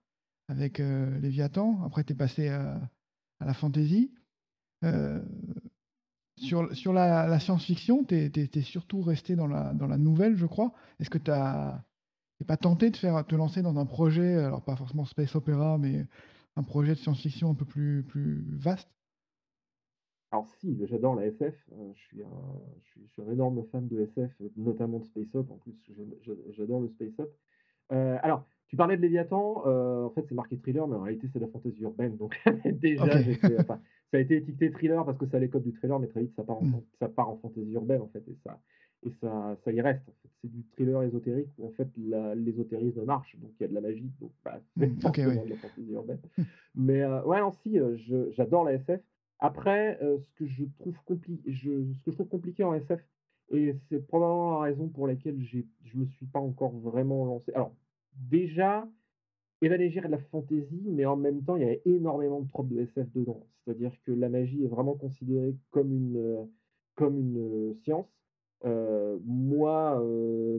avec euh, Léviathan. Après, tu es passé à, la fantasy. sur, sur la, science-fiction, tu es, surtout resté dans la, dans la nouvelle, je crois. Est-ce que tu n'es pas tenté de faire, te lancer dans un projet, alors pas forcément space opéra, mais un projet de science-fiction un peu plus, plus vaste? Alors si, j'adore la SF. Euh, je, suis un, je, suis, un, énorme fan de SF, notamment de Space Up. En plus, j'adore le Space Up. Euh, alors, tu parlais de Léviathan. Euh, en fait, c'est marqué thriller, mais en réalité, c'est de la fantasy urbaine. Donc [laughs] déjà, ça a été étiqueté thriller parce que c'est les codes du thriller, mais très vite, ça part en, mm. ça part en fantasy urbaine, en fait. Et ça, et ça, ça y reste. C'est du thriller ésotérique où en fait l'ésotérisme marche, donc il y a de la magie, donc bah, [laughs] c'est ouais. de la fantaisie urbaine. Mais euh, ouais, non, si, j'adore la SF. Après, euh, ce que je trouve je, ce que je trouve compliqué en SF, et c'est probablement la raison pour laquelle je me suis pas encore vraiment lancé. Alors, déjà, Evanescence de la fantaisie, mais en même temps, il y a énormément de tropes de SF dedans. C'est-à-dire que la magie est vraiment considérée comme une, euh, comme une euh, science. Moi,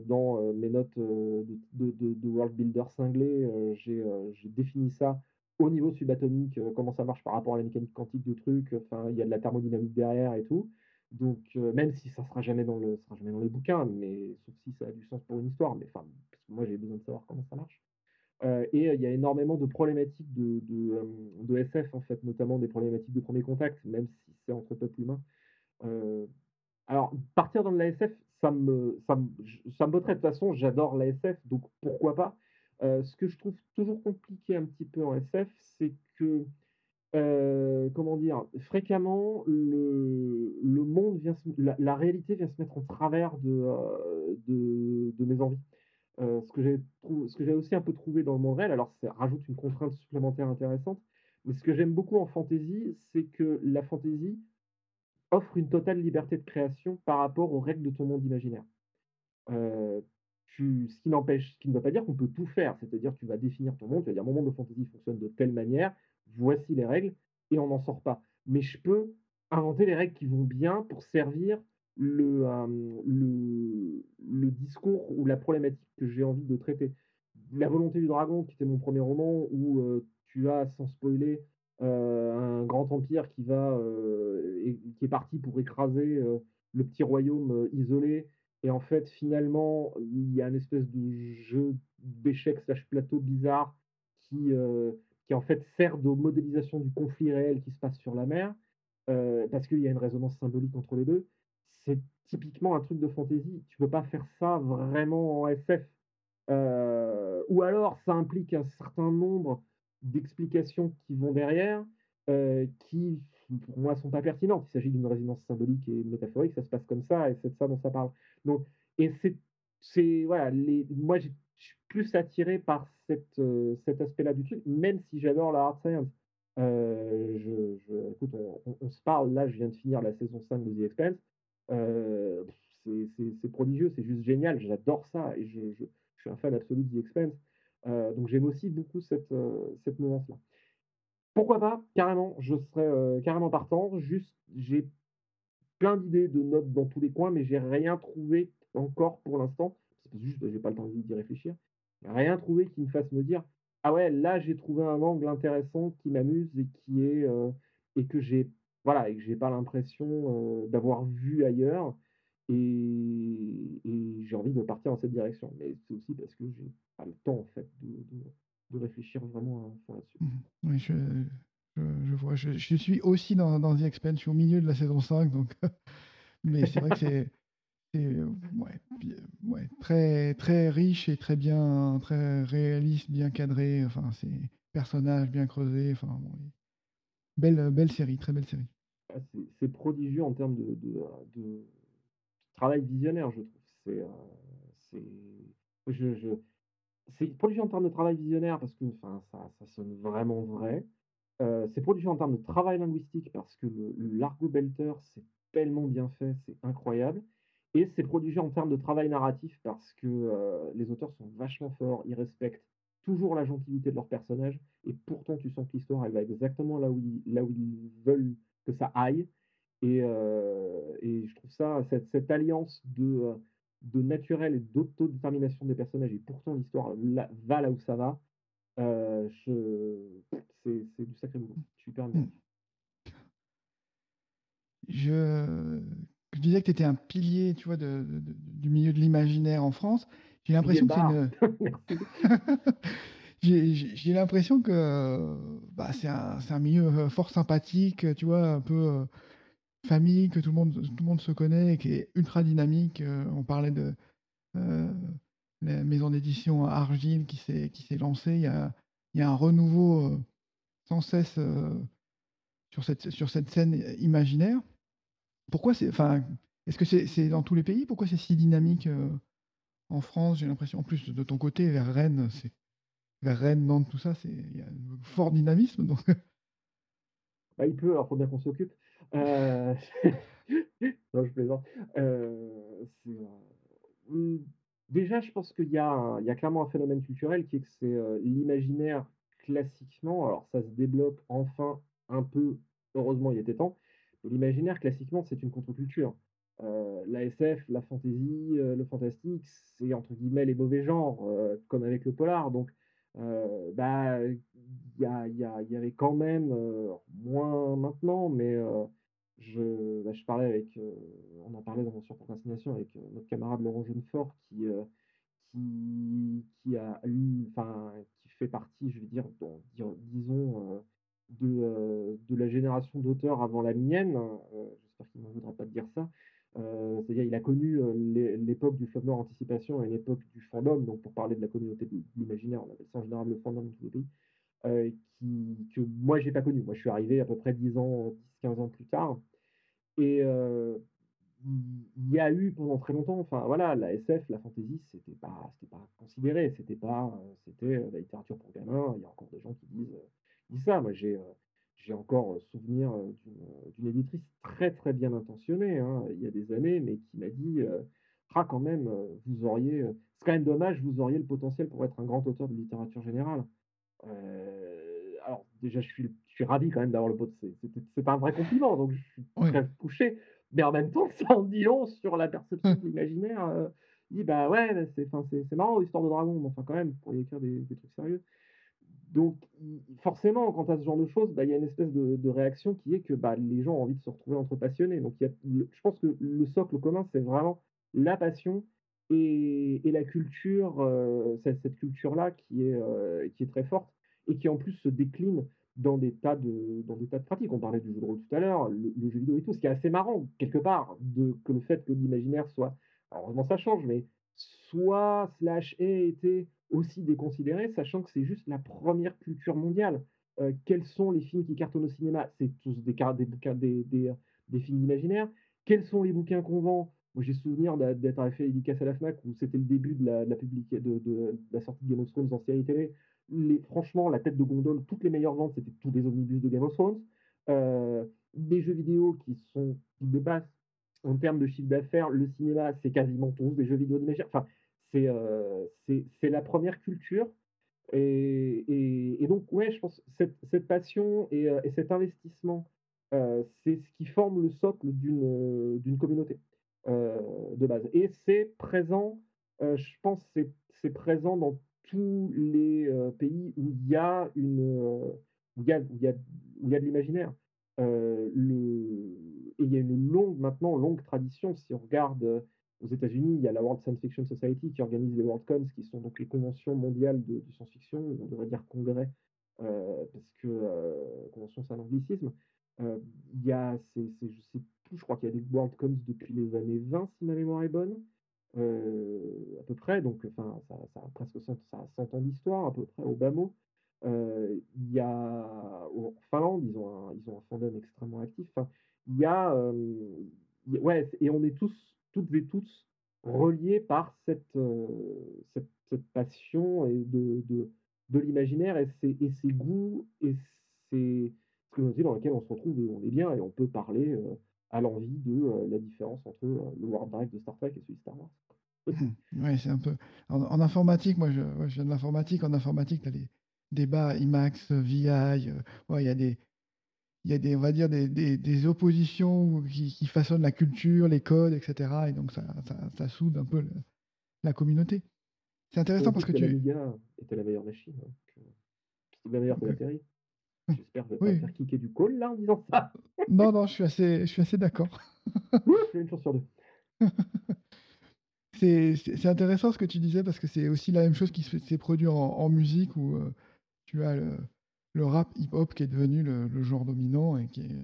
dans mes notes de, de, world builder cinglé, j'ai défini ça au niveau subatomique, euh, comment ça marche par rapport à la mécanique quantique du truc. Enfin, il y a de la thermodynamique derrière et tout. Donc, euh, même si ça sera jamais dans le, ça sera jamais dans les bouquins, mais sauf si ça a du sens pour une histoire. Mais enfin, moi, j'ai besoin de savoir comment ça marche. Euh, et il y a énormément de problématiques de, de, SF, en fait, notamment des problématiques de premier contact, même si c'est entre peuples humains. Alors, partir dans de la SF, ça me, ça me, ça me botterait. De toute façon, j'adore la SF, donc pourquoi pas? Ce que je trouve toujours compliqué un petit peu en SF, c'est que, comment dire, fréquemment, le, monde vient la, réalité vient se mettre en travers de, mes envies. Ce que j'ai aussi un peu trouvé dans le monde réel, alors ça rajoute une contrainte supplémentaire intéressante, mais ce que j'aime beaucoup en fantasy, c'est que la fantasy offre une totale liberté de création par rapport aux règles de ton monde imaginaire. Ce qui n'empêche, ce qui ne veut pas dire qu'on peut tout faire, c'est-à-dire tu vas définir ton monde, tu vas dire mon monde de fantasy fonctionne de telle manière, voici les règles, et on n'en sort pas. Mais je peux inventer les règles qui vont bien pour servir le, euh, discours ou la problématique que j'ai envie de traiter. La volonté du dragon, qui était mon premier roman, où euh, tu as, sans spoiler, euh, un grand empire qui va et, qui est parti pour écraser le petit royaume isolé et en fait, finalement, il y a une espèce de jeu d'échecs slash plateau bizarre qui, euh, qui en fait sert de modélisation du conflit réel qui se passe sur la mer, euh, parce qu'il y a une résonance symbolique entre les deux. C'est typiquement un truc de fantasy. Tu peux pas faire ça vraiment en SF. Euh, ou alors, ça implique un certain nombre d'explications qui vont derrière, qui, pour moi, sont pas pertinentes. Il s'agit d'une résonance symbolique et métaphorique, ça se passe comme ça, et c'est de ça dont ça parle. Donc, et c'est, c'est voilà, moi, je suis plus attiré par cette, euh, cet aspect-là du truc, même si j'adore la hard science. Euh, écoute, on, se parle, là, je viens de finir la saison 5 de The Expanse. Euh, c'est, c'est- prodigieux, c'est juste génial, j'adore ça, et je, je- suis un fan absolu de The Expanse. Euh, donc j'aime aussi beaucoup cette, cette mouvance-là. Pourquoi pas, carrément, je serais euh, carrément partant. Juste, j'ai plein d'idées, de notes dans tous les coins, mais j'ai rien trouvé encore pour l'instant. C'est juste que j'ai pas le temps d'y réfléchir. Rien trouvé qui me fasse me dire ah ouais, là j'ai trouvé un angle intéressant qui m'amuse et qui est euh, et que j'ai voilà et que j'ai pas l'impression euh, d'avoir vu ailleurs et, j'ai envie de partir dans cette direction. Mais c'est aussi parce que j'ai pas le temps en fait de- de réfléchir vraiment à fond là-dessus. Oui, je, je, je vois. Je, je suis aussi dans, dans The Expanse. Je suis au milieu de la saison 5, donc. [laughs] Mais c'est vrai que c'est ouais, ouais, très très riche et très bien, très réaliste, bien cadré. Enfin, c'est personnages bien creusés. Enfin, bon, belle belle série, très belle série. Ah, c'est prodigieux en termes de, de, de travail visionnaire, je trouve. C'est euh, je, je, c'est prodigieux en termes de travail visionnaire parce que ça, ça sonne vraiment vrai. Euh, c'est prodigieux en termes de travail linguistique parce que le, l'argot belter, c'est tellement bien fait, c'est incroyable. Et c'est prodigieux en termes de travail narratif parce que euh, les auteurs sont vachement forts, ils respectent toujours la gentilité de leurs personnages et pourtant tu sens que l'histoire elle va exactement là où ils, là où ils veulent que ça aille. Et, euh, et je trouve ça, cette, alliance de, de naturel et d'autodétermination des personnages, et pourtant l'histoire va là où ça va, euh, je- c'est du sacré boulot. Super bien. Mm. Je, je disais que tu étais un pilier, tu vois, de- de- de- du milieu de l'imaginaire en France. J'ai l'impression que c'est une. [laughs] [laughs] J'ai l'impression que bah, c'est un, un milieu euh, fort sympathique, tu vois, un peu euh, famille, que tout le monde, tout le monde se connaît, et qui est ultra dynamique. Euh, on parlait de euh, la maison d'édition Argile qui s'est qui s'est lancée. Il y a, il y a un renouveau euh, sans cesse sur cette, sur cette scène imaginaire. Pourquoi c'est, enfin, Est-ce que c'est dans tous les pays? Pourquoi c'est si dynamique, en France? J'ai l'impression en plus de ton côté vers Rennes, c'est vers Rennes, Nantes, tout ça, c'est il y a un fort dynamisme Bah, il pleut, alors faut bien qu'on s'occupe. Heu, [laughs] non, je plaisante. C'est, heu, mmh, déjà, je pense qu'il y a clairement un phénomène culturel qui est que c'est, l'imaginaire classiquement, alors ça se développe enfin un peu, heureusement il était temps, l'imaginaire classiquement c'est une contre-culture. Heu, la SF, la fantasy, le fantastique, c'est entre guillemets «les mauvais genres», comme avec le polar donc heu, bah, il y avait quand même, heu, moins maintenant, mais je bah, je parlais avec, on en parlait dans sur Procrastination avec, notre camarade Laurent Jeunefort qui, qui qui a qui fait partie, je veux dire, disons, de, de la génération d'auteurs avant la mienne, heu, j'espère qu'il ne voudra pas de dire ça. Heu, c'est-à-dire il a connu, l'é l'époque du Fleuve Noir Anticipation et l'époque du fandom, donc pour parler de la communauté de l'imaginaire, on appelle ça en général le fandom dans tous les pays, qui que moi j'ai pas connu. Moi je suis arrivé à peu près 10 ans, 10-15 ans plus tard et il y a eu pendant très longtemps, enfin voilà, la SF, la fantasy, c'était pas pas considéré, c'était pas, c'était, la littérature pour gamins. Il y a encore des gens qui disent, disent ça. Moi j'ai, j'ai encore, heu, souvenir, d'une, heu, d'une éditrice très, très bien intentionnée, hein, il y a des années, mais qui m'a dit, heu: «Ah quand même, vous auriez, c'est quand même dommage, vous auriez le potentiel pour être un grand auteur de littérature générale». Alors déjà je suis je suis ravi quand même d'avoir le pot c'est pas un vrai compliment, donc je suis Oui. très touché, mais en même temps [laughs] ça en dit long sur la perception de l'imaginaire, il dit: «Bah ouais, c'est marrant Histoire de dragon, mais enfin quand même, vous pourriez écrire des des trucs sérieux». Donc forcément quand as ce genre de choses, bah, il y a une espèce de réaction qui est que, bah, les gens ont envie de se retrouver entre passionnés, donc je pense que le socle commun, c'est vraiment la passion et la culture, heu, cette culture-là qui est, heu, qui est très forte et qui en plus se décline dans des tas de pratiques. On parlait du jeu de rôle tout à l'heure, le jeu vidéo et tout, ce qui est assez marrant quelque part que le fait que l'imaginaire soit heureusement ça change, mais soit slash ait été aussi déconsidéré, sachant que c'est juste la première culture mondiale. Heu, quels sont les films qui cartonnent au cinéma? C'est tous des des films imaginaires. Quels sont les bouquins qu'on vend? J'ai souvenir d'être fait dédicace à la Fnac où c'était le début de la sortie de Game of Thrones en série télé. Les franchement, la tête de gondole, toutes les meilleures ventes, c'était tous des omnibus de Game of Thrones. Heu, des jeux vidéo qui sont de base, en termes de chiffre d'affaires, le cinéma, c'est quasiment tous des jeux vidéo d'imaginaire. Enfin, c'est, heu, c'est la première culture et et donc ouais, je pense cette cette passion et et cet investissement, heu, c'est ce qui forme le socle d'une, communauté, de base et c'est présent, je pense c'est présent dans tous les, pays où il y a une, où il y a où il y a où il y a de l'imaginaire. Et il y a une longue maintenant longue tradition si on regarde, aux États-Unis, il y a la World Science Fiction Society qui organise les Worldcons, qui sont donc les conventions mondiales de science-fiction, on devrait dire congrès, heu, parce que, heu, convention c'est un anglicisme. Heu, il y a c'est je sais plus, je crois qu'il y a des Worldcons depuis les années 20 si ma mémoire est bonne, heu, à peu près, donc enfin ça a presque 100 ça a 100 ans d'histoire à peu près au bas mot. Il y a en Finlande, ils ont un ils ont un fandom extrêmement actif, enfin, il y a, ouais et on est tous toutes et tous reliés par cette, heu, cette cette passion et de de de l'imaginaire et ces et ces goûts et ces communautés dans lesquelles on se retrouve et on est bien et on peut parler, heu, à l'envi de, heu, la différence entre, le World Drive de Star Trek et celui de Star Wars. Ouais, c'est un peu en informatique, moi je je viens de l'informatique. En informatique, tu as les débats IMAX, VI, il y a des il y a des on va dire des des des oppositions qui qui façonnent la culture, les codes et cetera et donc ça ça ça soude un peu le la communauté. C'est intéressant parce que que tu l'Amiga était la meilleure machine, hein, que c'était bien meilleur que OK. l'Atari. J'espère que je vais pas Oui. faire kicker du call là en disant ça. [laughs] Non, non, je suis assez je suis assez d'accord. [laughs] J'ai une chance sur 2. [laughs] C'est intéressant ce que tu disais parce que c'est aussi la même chose qui se s'est produit en en musique où, heu, tu as le le rap hip-hop qui est devenu le le genre dominant et qui est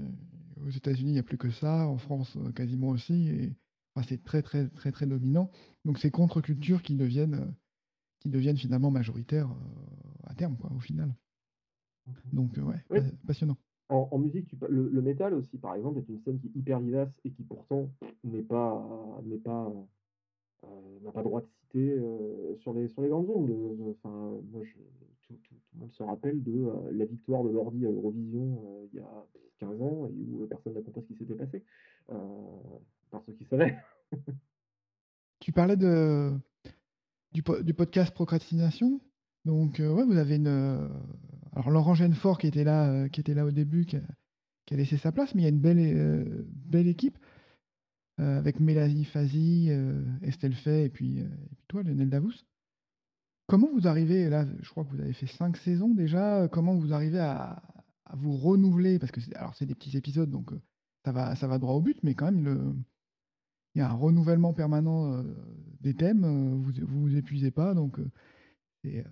aux États-Unis, il y a plus que ça, en France, heu, quasiment aussi et enfin, c'est très, très, très, très dominant. Donc ces contre-cultures qui deviennent, heu, qui deviennent finalement majoritaires, heu, à terme quoi, au final. Mmh mh. Donc ouais, Oui. passionnant. en musique, tu le le métal aussi, par exemple, est une scène qui est hyper vivace et qui pourtant n'est pas n'est pas, heu, n'a pas droit de citer, sur les sur les grandes ondes. Enfin, moi je tout le monde se rappelle de, heu, la victoire de Lordi à Eurovision, heu, il y a 15 ans et où, personne n'a compris ce qui s'était passé, par ceux qui savaient. [laughs] Tu parlais de du po du podcast Procrastination, donc ouais, vous avez une, alors Laurent Genefort qui était là, qui était là au début, qui a laissé sa place, mais il y a une belle belle équipe, avec Mélanie Fazi, Estelle Fay et puis, et puis toi, Lionel Davous. Comment vous arrivez là, je crois que vous avez fait 5 saisons déjà, heu, comment vous arrivez à vous renouveler? Parce que c'est des petits épisodes donc heu, ça va ça va droit au but, mais quand même il y a un renouvellement permanent, heu, des thèmes, vous vous vous épuisez pas donc c'est,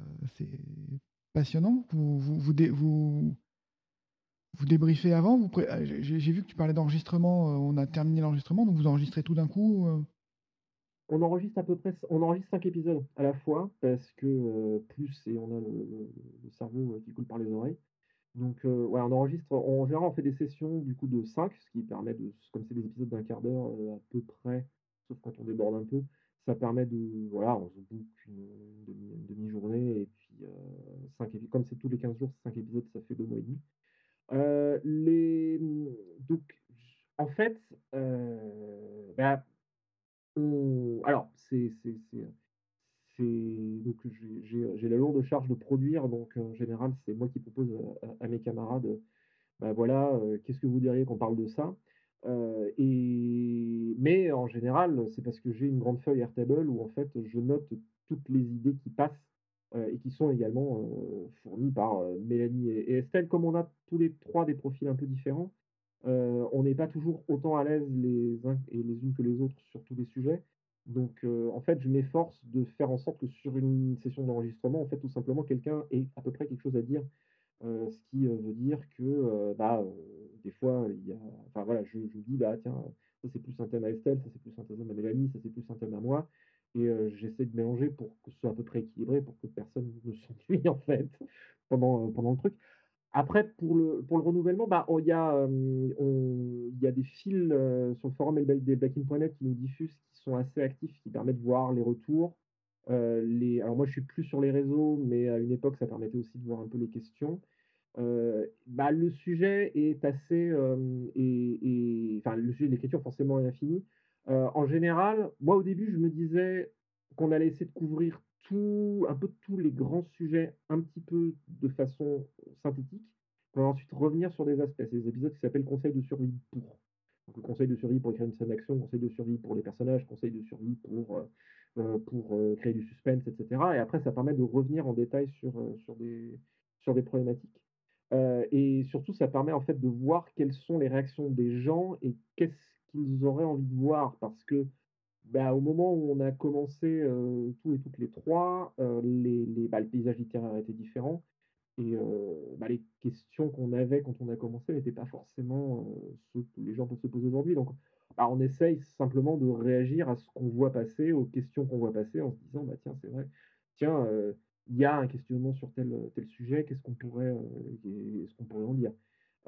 passionnant. Vous vous vous dé débriefez avant? J'ai vu que tu parlais d'enregistrement, on a terminé l'enregistrement, donc vous enregistrez tout d'un coup? On enregistre à peu près on enregistre 5 épisodes à la fois parce que, heu, plus et on a le cerveau, heu, qui coule par les oreilles. Donc ouais, on enregistre en général, on fait des sessions du coup de 5, ce qui permet de comme c'est des épisodes d'1/4 d'heure, heu, à peu près, sauf quand on déborde un peu, ça permet de voilà, on se book une, une demi une demi-journée et puis, heu, 5 épi comme c'est tous les 15 jours, 5 épisodes, ça fait 2 mois et demi. Les, donc en fait, bah, alors c'est donc j'ai j'ai, la lourde charge de produire donc en général, c'est moi qui propose à mes camarades, bah, voilà, heu, qu'est-ce que vous diriez qu'on parle de ça? Et mais en général, c'est parce que j'ai une grande feuille Airtable où en fait, je note toutes les idées qui passent, et qui sont également, fournies par, Mélanie et Estelle. Comme on a tous les 3 des profils un peu différents, heu, on n'est pas toujours autant à l'aise les uns et les unes que les autres sur tous les sujets. Donc heu, en fait, je m'efforce de faire en sorte que sur une session d'enregistrement, en fait, tout simplement, quelqu'un ait à peu près quelque chose à dire. Heu, ce qui, veut dire que, bah, des fois, il y a enfin voilà, je je dis: «Bah, tiens, ça c'est plus un thème à Estelle, ça c'est plus un thème à Mélanie, ça c'est plus un thème à moi» et j'essaie de mélanger pour que ce soit à peu près équilibré, pour que personne ne [laughs] s'ennuie en fait pendant, pendant le truc. Après pour le pour le renouvellement, bah, il y il y a des fils, sur le forum elbel delbachling.net qui nous diffusent, qui sont assez actifs, qui permettent de voir les retours. Les alors moi, je suis plus sur les réseaux, mais à une époque, ça permettait aussi de voir un peu les questions. Bah, le sujet est assez, est enfin, le sujet de l'écriture forcément est infini. En général, moi, au début, je me disais qu'on allait essayer de couvrir un peu tous les grands sujets, un petit peu de façon synthétique, pour ensuite revenir sur des aspects. C'est des épisodes qui s'appellent conseils de survie pour. Donc le conseil de survie pour écrire une scène d'action, conseil de survie pour les personnages, conseil de survie pour, heu heu, pour, créer du suspense et cetera et après ça permet de revenir en détail sur, sur des sur des problématiques. Et surtout, ça permet en fait de voir quelles sont les réactions des gens et qu'est-ce qu'ils auraient envie de voir. Parce que, bah, au moment où on a commencé, heu, tous et toutes les 3, heu, les les bah, le paysage littéraire était différent et heu, bah, les questions qu'on avait quand on a commencé n'étaient pas forcément, ceux que les gens peuvent se poser aujourd'hui. Donc, bah, on essaye simplement de réagir à ce qu'on voit passer, aux questions qu'on voit passer en se disant: «Bah, tiens, c'est vrai, tiens, il y a un questionnement sur tel, sujet, qu'est-ce qu'on pourrait, heu, qu'est-ce qu'on pourrait en dire?»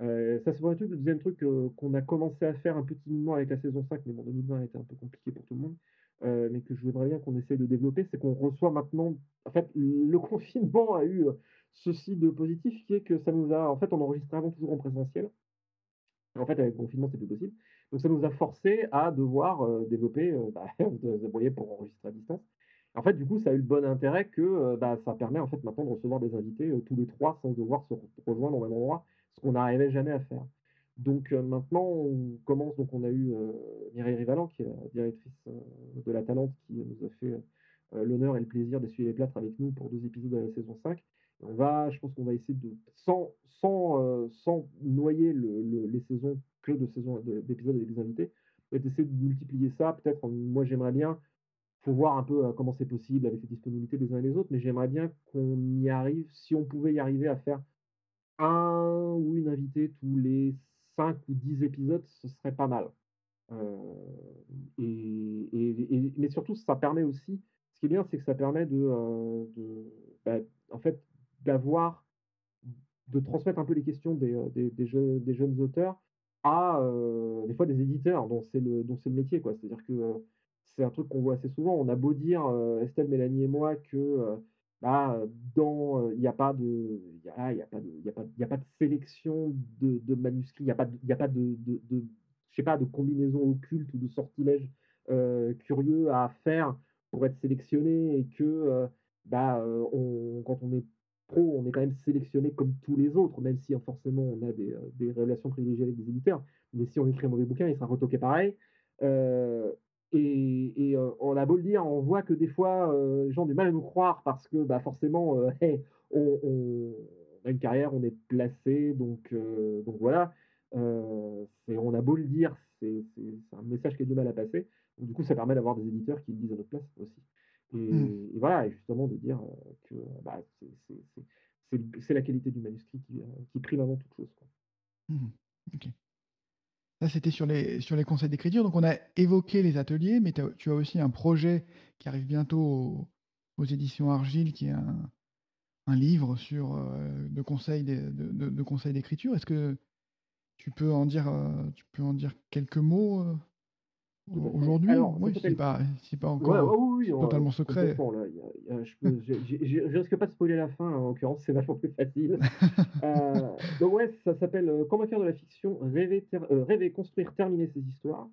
Heu, ça c'est le 1er truc. Le 2e truc, heu, qu'on a commencé à faire un peu timidement avec la saison 5, mais bon 2020 a été un peu compliqué pour tout le monde, heu, mais que je voudrais bien qu'on essaie de développer, c'est qu'on reçoit maintenant en fait, le [laughs] confinement a eu, ceci de positif qui est que ça nous a en fait, on enregistrait avant toujours en présentiel en fait, avec le confinement, c'est plus possible. Donc ça nous a forcés à devoir, développer, heu, bah, [laughs] débrouiller pour enregistrer à distance. En fait, du coup, ça a eu le bon intérêt que, bah, ça permet en fait maintenant de recevoir des invités, tous les 3 sans devoir se re rejoindre au même endroit, ce qu'on n'arrivait jamais à faire. Donc heu, maintenant, on commence donc on a eu, heu, Mireille Rivalan qui est la directrice, heu, de La Talente qui nous a fait, heu, l'honneur et le plaisir d'essuyer les plâtres avec nous pour 2 épisodes de la saison 5. On va je pense qu'on va essayer de sans sans, sans noyer le le les saisons que de saisons de d'épisodes avec des invités, peut-être essayer de multiplier ça, peut-être, moi j'aimerais bien, faut voir un peu, comment c'est possible avec les disponibilités des uns et des autres, mais j'aimerais bien qu'on y arrive, si on pouvait y arriver à faire 1 ou 1 invitée tous les 5 ou 10 épisodes, ce serait pas mal. Et mais surtout ça permet aussi ce qui est bien, c'est que ça permet de, de, bah, en fait, d'avoir de transmettre un peu les questions des, des, des, des jeunes auteurs à des fois des éditeurs dont c'est le, dont c'est le métier. Quoi. C'est-à-dire que c'est un truc qu'on voit assez souvent. On a beau dire, Estelle, Mélanie et moi, que bah, dans, il n'y a pas de, y a, pas de, sélection de, manuscrits, il n'y a pas, de, combinaison occulte ou de sortilège curieux à faire pour être sélectionné et que bah, on, quand on est pro, on est quand même sélectionné comme tous les autres, même si hein, forcément on a des, des, relations privilégiées avec des éditeurs. Mais si on écrit un mauvais bouquin, il sera retoqué pareil. Et, euh, on a beau le dire, on voit que des fois, euh, les gens ont du mal à nous croire parce que bah, forcément, euh, [laughs] on, a une carrière, on est placé, donc, donc voilà. on a beau le dire, c'est un message qui a du mal à passer. du coup, ça permet d'avoir des éditeurs qui le disent à notre place aussi. Et, mmh. voilà, et justement de dire que bah, c'est la qualité du manuscrit qui, qui prime avant toute chose. Quoi. Mmh. Ça, c'était sur les, sur les conseils d'écriture. Donc, on a évoqué les ateliers, mais tu as aussi un projet qui arrive bientôt aux, éditions Argile, qui est un, un livre sur euh, de conseils de, de, conseils d'écriture. Est-ce que tu peux en dire, euh, tu peux en dire quelques mots euh, Aujourd'hui, oui, c'est pas, pas encore totalement secret. je, risque pas de spoiler la fin, en l'occurrence, c'est vachement plus facile. [laughs] euh, donc ouais, ça s'appelle euh, Comment faire de la fiction, rêver, euh, rêver, construire, terminer ses histoires.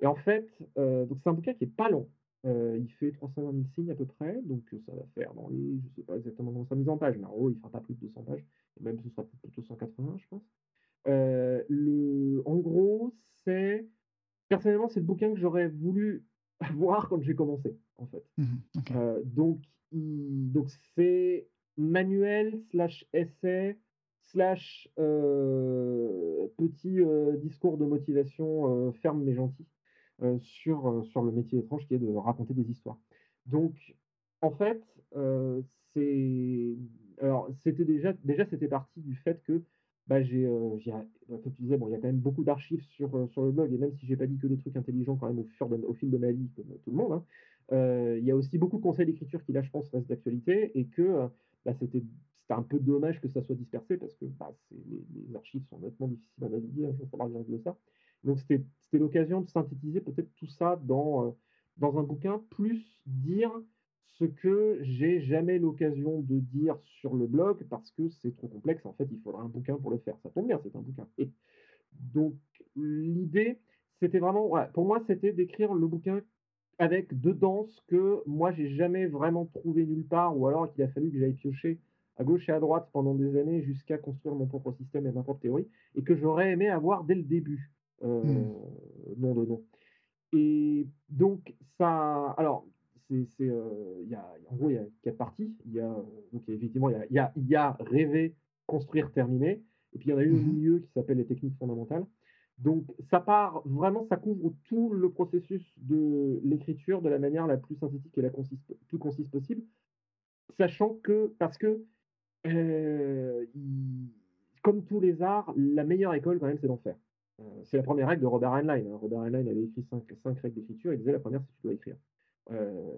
Et en fait, euh, donc c'est un bouquin qui est pas long. il fait 320 000 signes à peu près, donc ça va faire dans les, je sais pas exactement dans sa mise en page, mais en gros, il fera pas plus de 200 pages, et même ce sera plutôt 180, je pense. le, en gros, c'est personnellement, c'est le bouquin que j'aurais voulu [laughs] voir quand j'ai commencé, en fait. Mmh euh, donc, donc c'est manuel slash essai slash euh, petit euh, discours de motivation ferme mais gentil sur, sur le métier étrange qui est de raconter des histoires. Donc, en fait, c'est alors c'était déjà déjà c'était parti du fait que bah, j'ai, euh, bah, comme tu disais, bon, il y a quand même beaucoup d'archives sur, euh, sur le blog, et même si j'ai pas dit que des trucs intelligents quand même au, fur de, au fil de ma vie, comme tout le monde, hein, euh, il y a aussi beaucoup de conseils d'écriture qui, là, je pense, restent d'actualité, et que bah, c'était, un peu dommage que ça soit dispersé, parce que bah, les, les, archives sont nettement difficiles à naviguer, hein, il faudra de ça. Donc, c'était, c'était l'occasion de synthétiser peut-être tout ça dans, dans un bouquin, plus dire ce que j'ai jamais l'occasion de dire sur le blog parce que c'est trop complexe. En fait, il faudra un bouquin pour le faire. Ça tombe bien, c'est un bouquin. Et donc, l'idée, c'était vraiment, pour moi, c'était d'écrire le bouquin avec dedans ce que moi, j'ai jamais vraiment trouvé nulle part, ou alors qu'il a fallu que j'aille piocher à gauche et à droite pendant des années jusqu'à construire mon propre système et ma propre théorie, et que j'aurais aimé avoir dès le début, euh, mmh. nom de nom. Et donc, ça. Alors, c'est, euh, y a, en gros, il y a quatre parties. Il y a, donc, effectivement, il y a, il y a, rêver, construire, terminer. Et puis, il y en a une au mmh milieu qui s'appelle les techniques fondamentales. Donc, ça part vraiment, ça couvre tout le processus de l'écriture de la manière la plus synthétique et la plus concise possible. Sachant que, parce que, euh, comme tous les arts, la meilleure école, quand même, c'est d'en faire. Euh, c'est la première règle de Robert Heinlein. Hein. Robert Heinlein avait écrit cinq, cinq règles d'écriture. Il disait la première, c'est que tu dois écrire. Euh,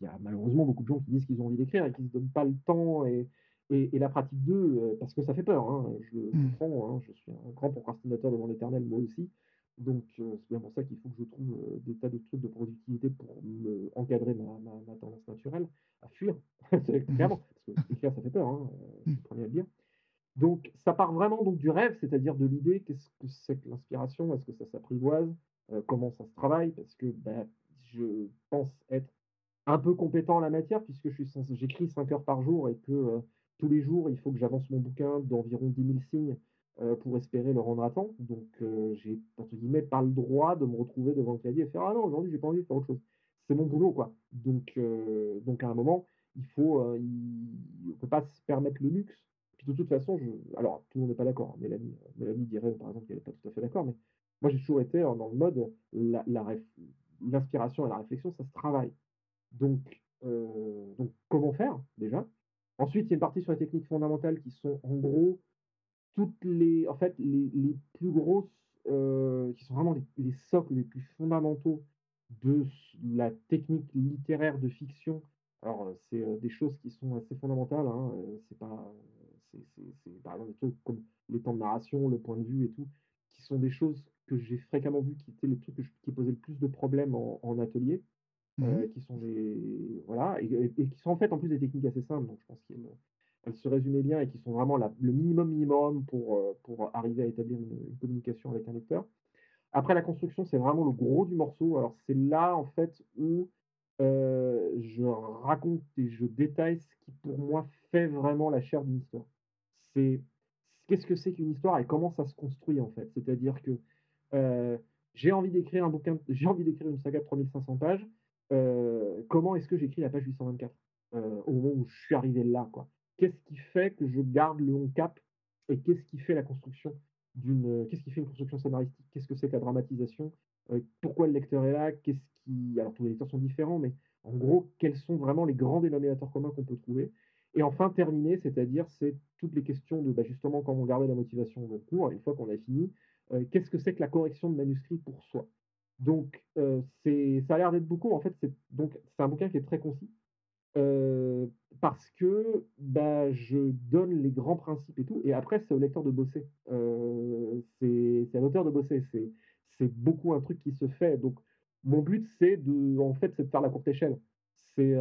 il y a malheureusement beaucoup de gens qui disent qu'ils ont envie d'écrire et qui ne se donnent pas le temps et, et, la pratique d'eux, euh, parce que ça fait peur. Hein, je le mmh. comprends, hein, je suis un grand procrastinateur devant l'éternel, moi aussi. Donc, euh, c'est bien pour ça qu'il faut que je trouve des tas de trucs de productivité pour me encadrer ma, ma, tendance naturelle à fuir. [laughs] Mmh. Clairement, parce que écrire, ça fait peur, hein, je suis le à le dire. Donc, ça part vraiment donc, du rêve, c'est-à-dire de l'idée, qu'est-ce que c'est que l'inspiration, est-ce que ça s'apprivoise, comment ça se travaille, parce que bah, je pense être un peu compétent en la matière puisque j'écris 5 heures par jour et que euh, tous les jours, il faut que j'avance mon bouquin d'environ 10 000 signes euh, pour espérer le rendre à temps. Donc, euh, j'ai, entre guillemets, pas le droit de me retrouver devant le clavier et faire Ah non, aujourd'hui, j'ai pas envie de faire autre chose. C'est mon boulot, quoi. Donc, donc à un moment, il faut, pas se permettre le luxe. Puis de toute façon, je, alors tout le monde n'est pas d'accord. Hein. Mélanie, Mélanie dirait, par exemple, qu'elle n'est pas tout à fait d'accord, mais moi, j'ai toujours été dans le mode la, la, l'inspiration et la réflexion, ça se travaille. Donc, euh, comment faire déjà? Ensuite, il y a une partie sur les techniques fondamentales qui sont en gros toutes les, en fait, les, plus grosses, euh, qui sont vraiment les, socles les plus fondamentaux de la technique littéraire de fiction. Alors, c'est euh, des choses qui sont assez fondamentales. Hein, c'est pas, c'est par exemple des trucs comme les temps de narration, le point de vue et tout, qui sont des choses que j'ai fréquemment vues, qui étaient les trucs qui posaient le plus de problèmes en atelier, Mmh qui sont des voilà et qui sont en fait en plus des techniques assez simples, donc je pense qu'elles se résumaient bien et qui sont vraiment le minimum minimum pour, pour arriver à établir une communication avec un lecteur. Après la construction, c'est vraiment le gros du morceau. Alors c'est là en fait où je raconte et je détaille ce qui pour moi fait vraiment la chair d'une histoire. C'est qu'est-ce que c'est qu'une histoire et comment ça se construit en fait? C'est-à-dire que j'ai envie d'écrire un bouquin, j'ai envie d'écrire une saga de 3500 pages. comment est-ce que j'écris la page 824 au moment où je suis arrivé là quoi. Qu'est-ce qui fait que je garde le long cap et qu'est-ce qui fait la construction d'une qu'est-ce qui fait une construction scénaristique? Qu'est-ce que c'est que la dramatisation? Pourquoi le lecteur est là? Qu'est-ce qui alors tous les lecteurs sont différents, mais en gros, quels sont vraiment les grands dénominateurs communs qu'on peut trouver? Et enfin, terminer, c'est-à-dire, c'est toutes les questions de bah, justement comment garder la motivation au cours. Une fois qu'on a fini, qu'est-ce que c'est que la correction de manuscrit pour soi? Donc, c'est ça a l'air d'être beaucoup. En fait, c'est c'est un bouquin qui est très concis. parce que bah, je donne les grands principes et tout, et après c'est au lecteur de bosser. c'est à l'auteur de bosser. C'est beaucoup un truc qui se fait. Donc mon but, c'est de, en fait, c'est de faire la courte échelle. C'est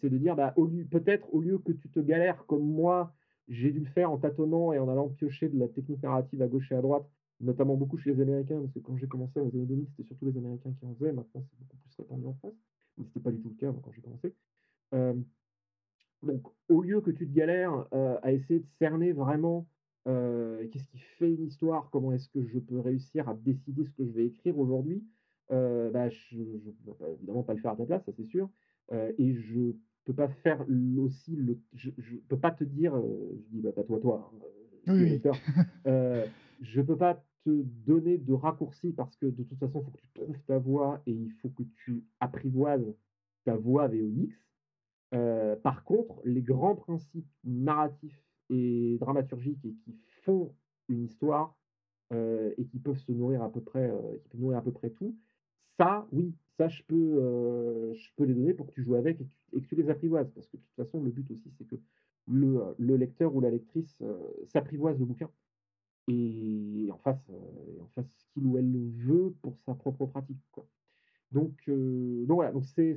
c'est de dire, bah, peut-être au lieu que tu te galères comme moi, j'ai dû le faire en tâtonnant et en allant piocher de la technique narrative à gauche et à droite, notamment beaucoup chez les Américains, parce que quand j'ai commencé aux années 2000, c'était surtout les Américains qui en faisaient. Maintenant, c'est beaucoup plus répandu en France, mais c'était pas du tout le cas quand j'ai commencé. donc, au lieu que tu te galères à essayer de cerner vraiment qu'est-ce qui fait une histoire, comment est-ce que je peux réussir à décider ce que je vais écrire aujourd'hui, bah, je ne peux évidemment pas le faire à ta place, ça c'est sûr. et je peux pas faire aussi le. Je, ne peux pas te dire, je dis bah, pas toi, toi, hein, oui, [laughs] je peux pas te donner de raccourcis parce que de toute façon, il faut que tu trouves ta voix et il faut que tu apprivoises ta voix VOX. par contre, les grands principes narratifs et dramaturgiques et qui font une histoire et qui peuvent se nourrir à peu près, qui peuvent nourrir à peu près tout, ça, oui, ça, je peux, euh, je peux les donner pour que tu joues avec et que tu, les apprivoises. Parce que de toute façon, le but aussi, c'est que le, le, lecteur ou la lectrice euh, s'apprivoise le bouquin et en fasse, euh, en fasse ce qu'il ou elle le veut pour sa propre pratique. Quoi. Donc, donc voilà, donc c'est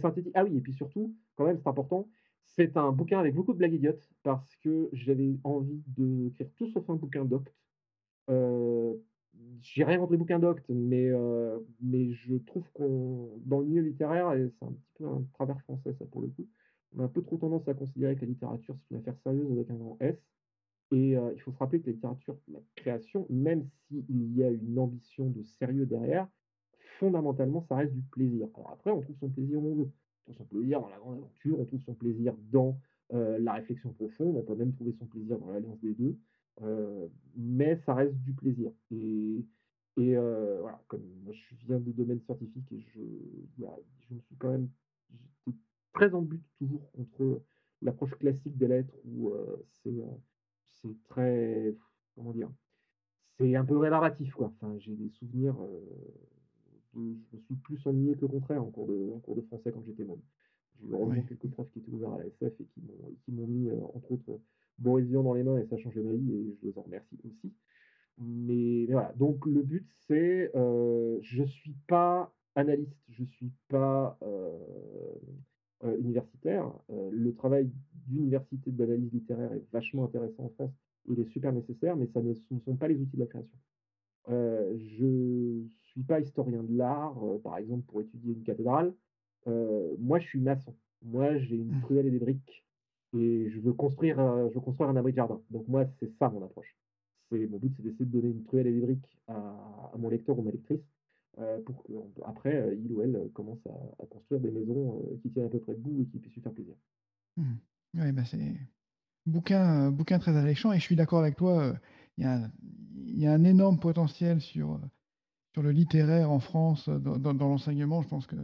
synthétique. Ah oui, et puis surtout, quand même, c'est important, c'est un bouquin avec beaucoup de blagues idiotes parce que j'avais envie de faire tout sauf un bouquin docte j'ai rien contre les bouquins d'Octe, mais, euh, mais je trouve qu'on, dans le milieu littéraire, et c'est un petit peu un travers français, ça pour le coup, on a un peu trop tendance à considérer que la littérature, c'est une affaire sérieuse avec un grand S. Et il faut se rappeler que la littérature, la création, même s'il y a une ambition de sérieux derrière, fondamentalement, ça reste du plaisir. Alors après, on trouve son plaisir où on veut. On trouve son plaisir dans la grande aventure, on trouve son plaisir dans la réflexion profonde, on peut même trouver son plaisir dans l'alliance des deux. Mais ça reste du plaisir. Et, voilà, comme je viens du domaine scientifique et je, je me suis quand même très en but toujours contre l'approche classique des lettres où euh, c'est très comment dire c'est un peu rébarbatif quoi. Enfin, j'ai des souvenirs je me suis plus ennuyé que le contraire en cours de, en cours de français quand j'étais môme. J'ai eu heureusement quelques profs qui étaient ouverts à la SF et qui m'ont mis entre autres Boris Vian dans les mains et ça a changé ma vie et je les en remercie aussi. Mais, voilà, donc le but c'est, euh, je suis pas analyste, je suis pas euh, euh, universitaire. Euh, le travail d'université d'analyse littéraire est vachement intéressant en France, il est super nécessaire, mais ça ne, ce ne sont pas les outils de la création. je suis pas historien de l'art, par exemple pour étudier une cathédrale. moi, je suis maçon. Moi, j'ai une truelle et des briques et je veux construire un, je veux construire un abri de jardin. Donc moi, c'est ça mon approche. Mon but, c'est d'essayer de donner une truelle et des briques à, mon lecteur ou ma lectrice euh, pour qu'après, euh, il ou elle euh, commence à, construire des maisons qui tiennent à peu près debout et qui puissent lui faire plaisir. Mmh. Oui, bah c'est bouquin, bouquin très alléchant et je suis d'accord avec toi. Il y, y, a un énorme potentiel sur, sur le littéraire en France, dans, dans l'enseignement. Je pense que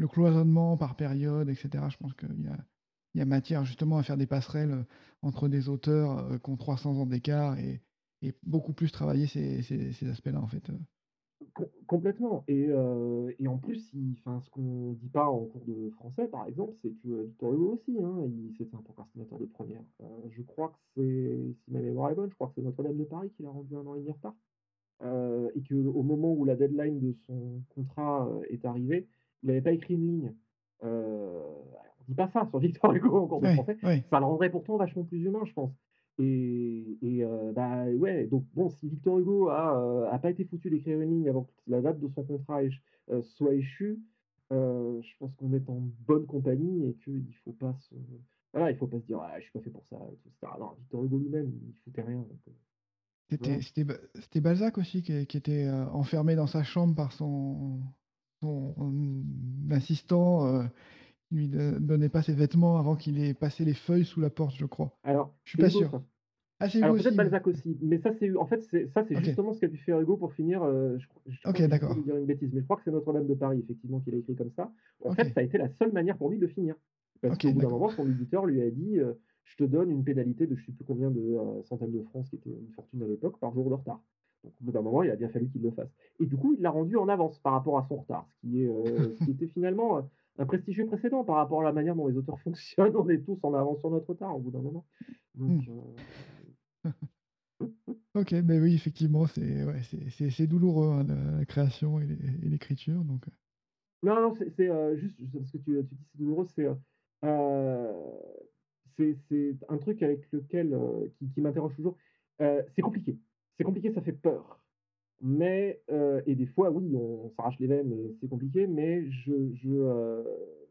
le cloisonnement par période, etc., je pense qu'il y a, y a matière justement à faire des passerelles euh, entre des auteurs euh, qui ont 300 ans d'écart et, beaucoup plus travailler ces, aspects-là en fait. Complètement et et en plus, il ce qu'on dit pas en cours de français, par exemple, c'est que Victor Hugo aussi, hein, c'était un procrastinateur de première. Je crois que c'est si ma mémoire est bonne, je crois que c'est Notre-Dame de Paris qui l'a rendu un an et demi en retard. Et qu'au moment où la deadline de son contrat, est arrivée, il n'avait pas écrit une ligne. On dit pas ça sur Victor Hugo en cours de français. Ça le rendrait pourtant vachement plus humain, je pense. Et et heu, bah, ouais, donc bon, si Victor Hugo a, heu, a pas été foutu d'écrire une ligne avant que la date de son contrat éche heu, soit échue, je pense qu'on est en bonne compagnie et qu'il faut pas se voilà, il faut pas se dire: «Ah, je suis pas fait pour ça» et tout et cetera. Non, Victor Hugo lui-même, il foutait rien C'était c'était Balzac aussi qui qui était, enfermé dans sa chambre par son son, assistant, qui lui do donnait pas ses vêtements avant qu'il ait passé les feuilles sous la porte, je crois. Alors, Je suis pas Hugo sûr. ça. Ah, c'est Hugo Alors peut-être aussi, Balzac aussi, mais ça c'est en fait, c'est ça c'est OK, justement ce qu'a dû faire Hugo pour finir, heu, je crois je crois OK, que d'accord. dire une bêtise, mais je crois que c'est Notre-Dame de Paris effectivement qu'il a écrit comme ça. En fait, OK, ça a été la seule manière pour lui de finir. Parce OK, qu'au bout d'un d'accord. moment, son éditeur lui a dit, heu: «Je te donne une pénalité de je sais plus combien de, heu, centaines de francs», qui était une fortune à l'époque, par jour de retard. Donc au bout d'un moment, il a bien fallu qu'il le fasse. Et du coup, il l'a rendu en avance par rapport à son retard, ce qui est, heu, ce qui était finalement, heu, un prestigieux précédent par rapport à la manière dont les auteurs [laughs] fonctionnent. On est tous en avance sur notre retard au bout d'un moment. Donc Mmh. heu [laughs] OK, beh, oui, effectivement, c'est ouais, douloureux, hein, la la création et l'é et l'écriture, donc heu, Non, non, c'est heu, juste parce que tu, tu dis c'est douloureux, c'est, un truc avec lequel, qui qui m'interroge toujours. C'est compliqué. C'est compliqué, ça fait peur. Mais, heu et des fois, oui, on s'arrache les veines et c'est compliqué, mais je je, heu,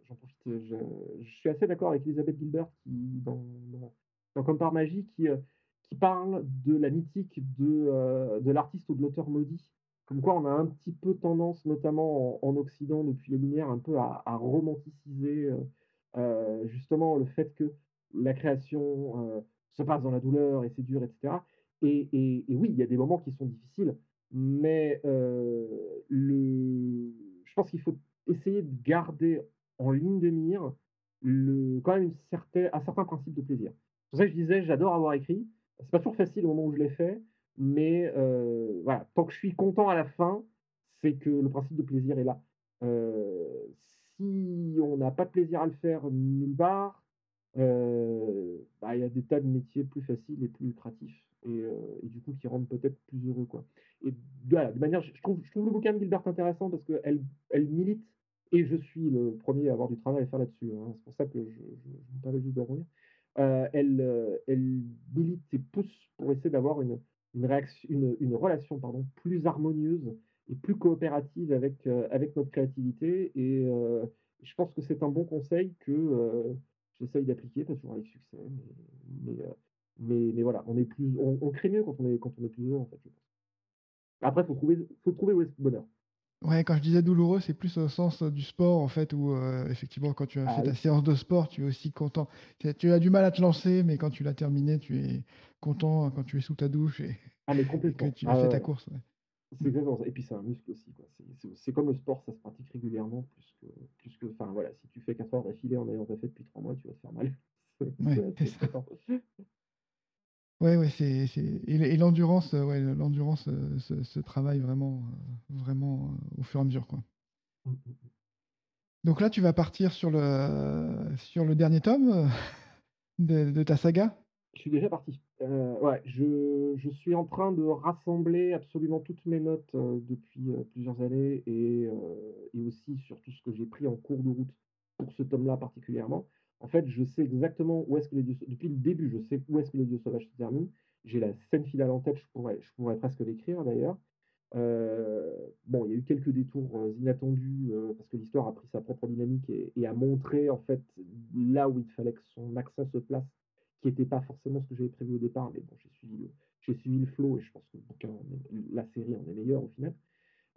j'en profite, je suis assez d'accord avec Elizabeth Gilbert qui dans Comme par magie qui, heu, qui parle de la mythique de, de l'artiste ou de l'auteur maudit. Comme quoi on a un petit peu tendance, notamment en en occident depuis les Lumières, un peu à à romanticiser, justement le fait que la création, se passe dans la douleur et c'est dur et cetera et et et oui, il y a des moments qui sont difficiles, mais heu, le je pense qu'il faut essayer de garder en ligne de mire le quand même une certain un certain principe de plaisir. C'est pour ça que je disais: «J'adore avoir écrit». C'est pas toujours facile au moment où je l'ai fait, mais heu, voilà, tant que je suis content à la fin, c'est que le principe de plaisir est là. Heu, si on n'a pas de plaisir à le faire nulle part, bah, y a des tas de métiers plus faciles et plus lucratifs et et du coup qui rendent peut-être plus heureux, quoi et voilà, de manière je trouve je trouve le bouquin de Gilbert intéressant parce qu'elle elle milite et je suis le premier à avoir du travail à faire là-dessus, hein. C'est pour ça que je je je me permets juste de rebondir. Heu, elle, heu, elle milite et pousse pour essayer d'avoir une une réaction une une relation, pardon, plus harmonieuse et plus coopérative avec, avec notre créativité et je pense que c'est un bon conseil que, j'essaye d'appliquer, pas toujours avec succès, mais mais, heu, mais mais voilà, on est plus on on crée mieux quand on est quand on est plus heureux, en fait, je pense. Après, faut trouver faut trouver où est ce bonheur. ouais, quand je disais douloureux, c'est plus au sens, heu, du sport, en fait, où, heu, effectivement, quand tu as Ah fait ta séance de sport, tu es aussi content. Tu as du mal à te lancer, mais quand tu l'as terminé, tu es content, quand tu es sous ta douche et Ah mais et que tu as Ah fait ouais, ta course, ouais. C'est Mmh. exactement ça et puis c'est un muscle aussi, quoi. C'est comme le sport, ça se pratique régulièrement plus que plus que enfin voilà, si tu fais 4 heures d'affilée en ayant pas fait depuis 3 mois, tu vas te faire mal. [laughs] Ouais, c'est ça. Ouais, ouais, c'est c'est et l'e et l'endurance, heu, ouais, l'endurance, heu, se se travaille vraiment, heu, vraiment, au fur et à mesure, quoi. Mmh mh. Donc là, tu vas partir sur le sur le dernier tome, de ta saga? Je suis déjà parti. Heu, ouais, je je suis en train de rassembler absolument toutes mes notes, heu, depuis, heu, plusieurs années et et aussi sur tout ce que j'ai pris en cours de route pour ce tome-là particulièrement. En fait, je sais exactement où est-ce que les dieux depuis le début, je sais où est-ce que les dieux sauvages se terminent. J'ai la scène finale en tête, je pourrais je pourrais presque l'écrire d'ailleurs. Bon, il y a eu quelques détours, inattendus, parce que l'histoire a pris sa propre dynamique et et a montré en fait là où il fallait que son accent se place, qui était pas forcément ce que j'avais prévu au départ, mais bon, j'ai suivi le j'ai suivi le flow et je pense que la série en est meilleure au final.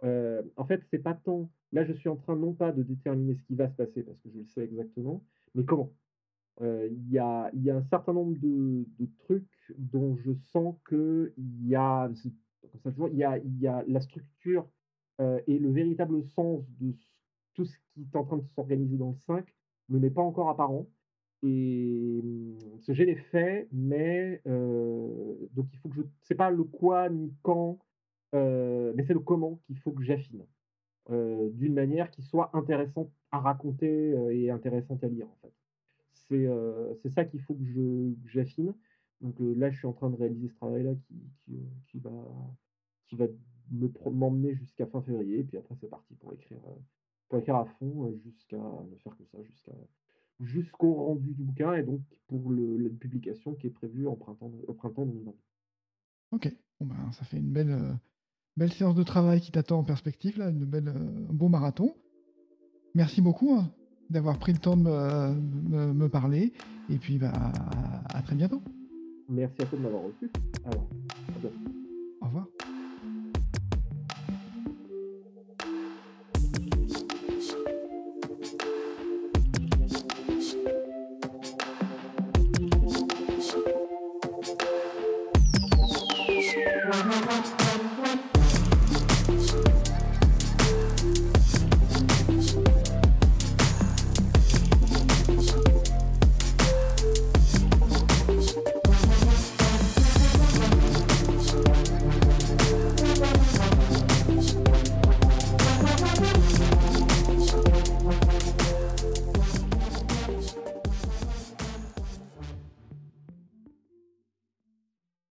Heu, en fait, c'est pas tant là, je suis en train non pas de déterminer ce qui va se passer parce que je le sais exactement, mais comment. Heu, il y a y a un certain nombre de trucs dont je sens qu'il y a ça toujours, il y a y a la structure, heu et le véritable sens de tout ce qui est en train de s'organiser dans le 5 ne m'est pas encore apparent et mmh, que j'ai les faits, mais heu, donc il faut que je c'est pas le quoi ni quand, mais c'est le comment qu'il faut que j'affine, d'une manière qui soit intéressante à raconter, et intéressante à lire, en fait. C'est, c'est ça qu'il faut que je j'affine. Donc, là, je suis en train de réaliser ce travail-là qui qui, va qui va m'emmener jusqu'à fin février et puis après c'est parti pour écrire, pour écrire à fond, jusqu'à ne faire que ça, jusqu'à jusqu'au rendu du bouquin et donc pour le la publication qui est prévue en printemps au printemps 2022. OK. Bon, ben, ça fait une belle, belle séance de travail qui t'attend en perspective là, une belle, un bon marathon. Merci beaucoup, hein, d'avoir pris le temps de me me parler et puis, bah, à très bientôt. Merci à toi de m'avoir reçu.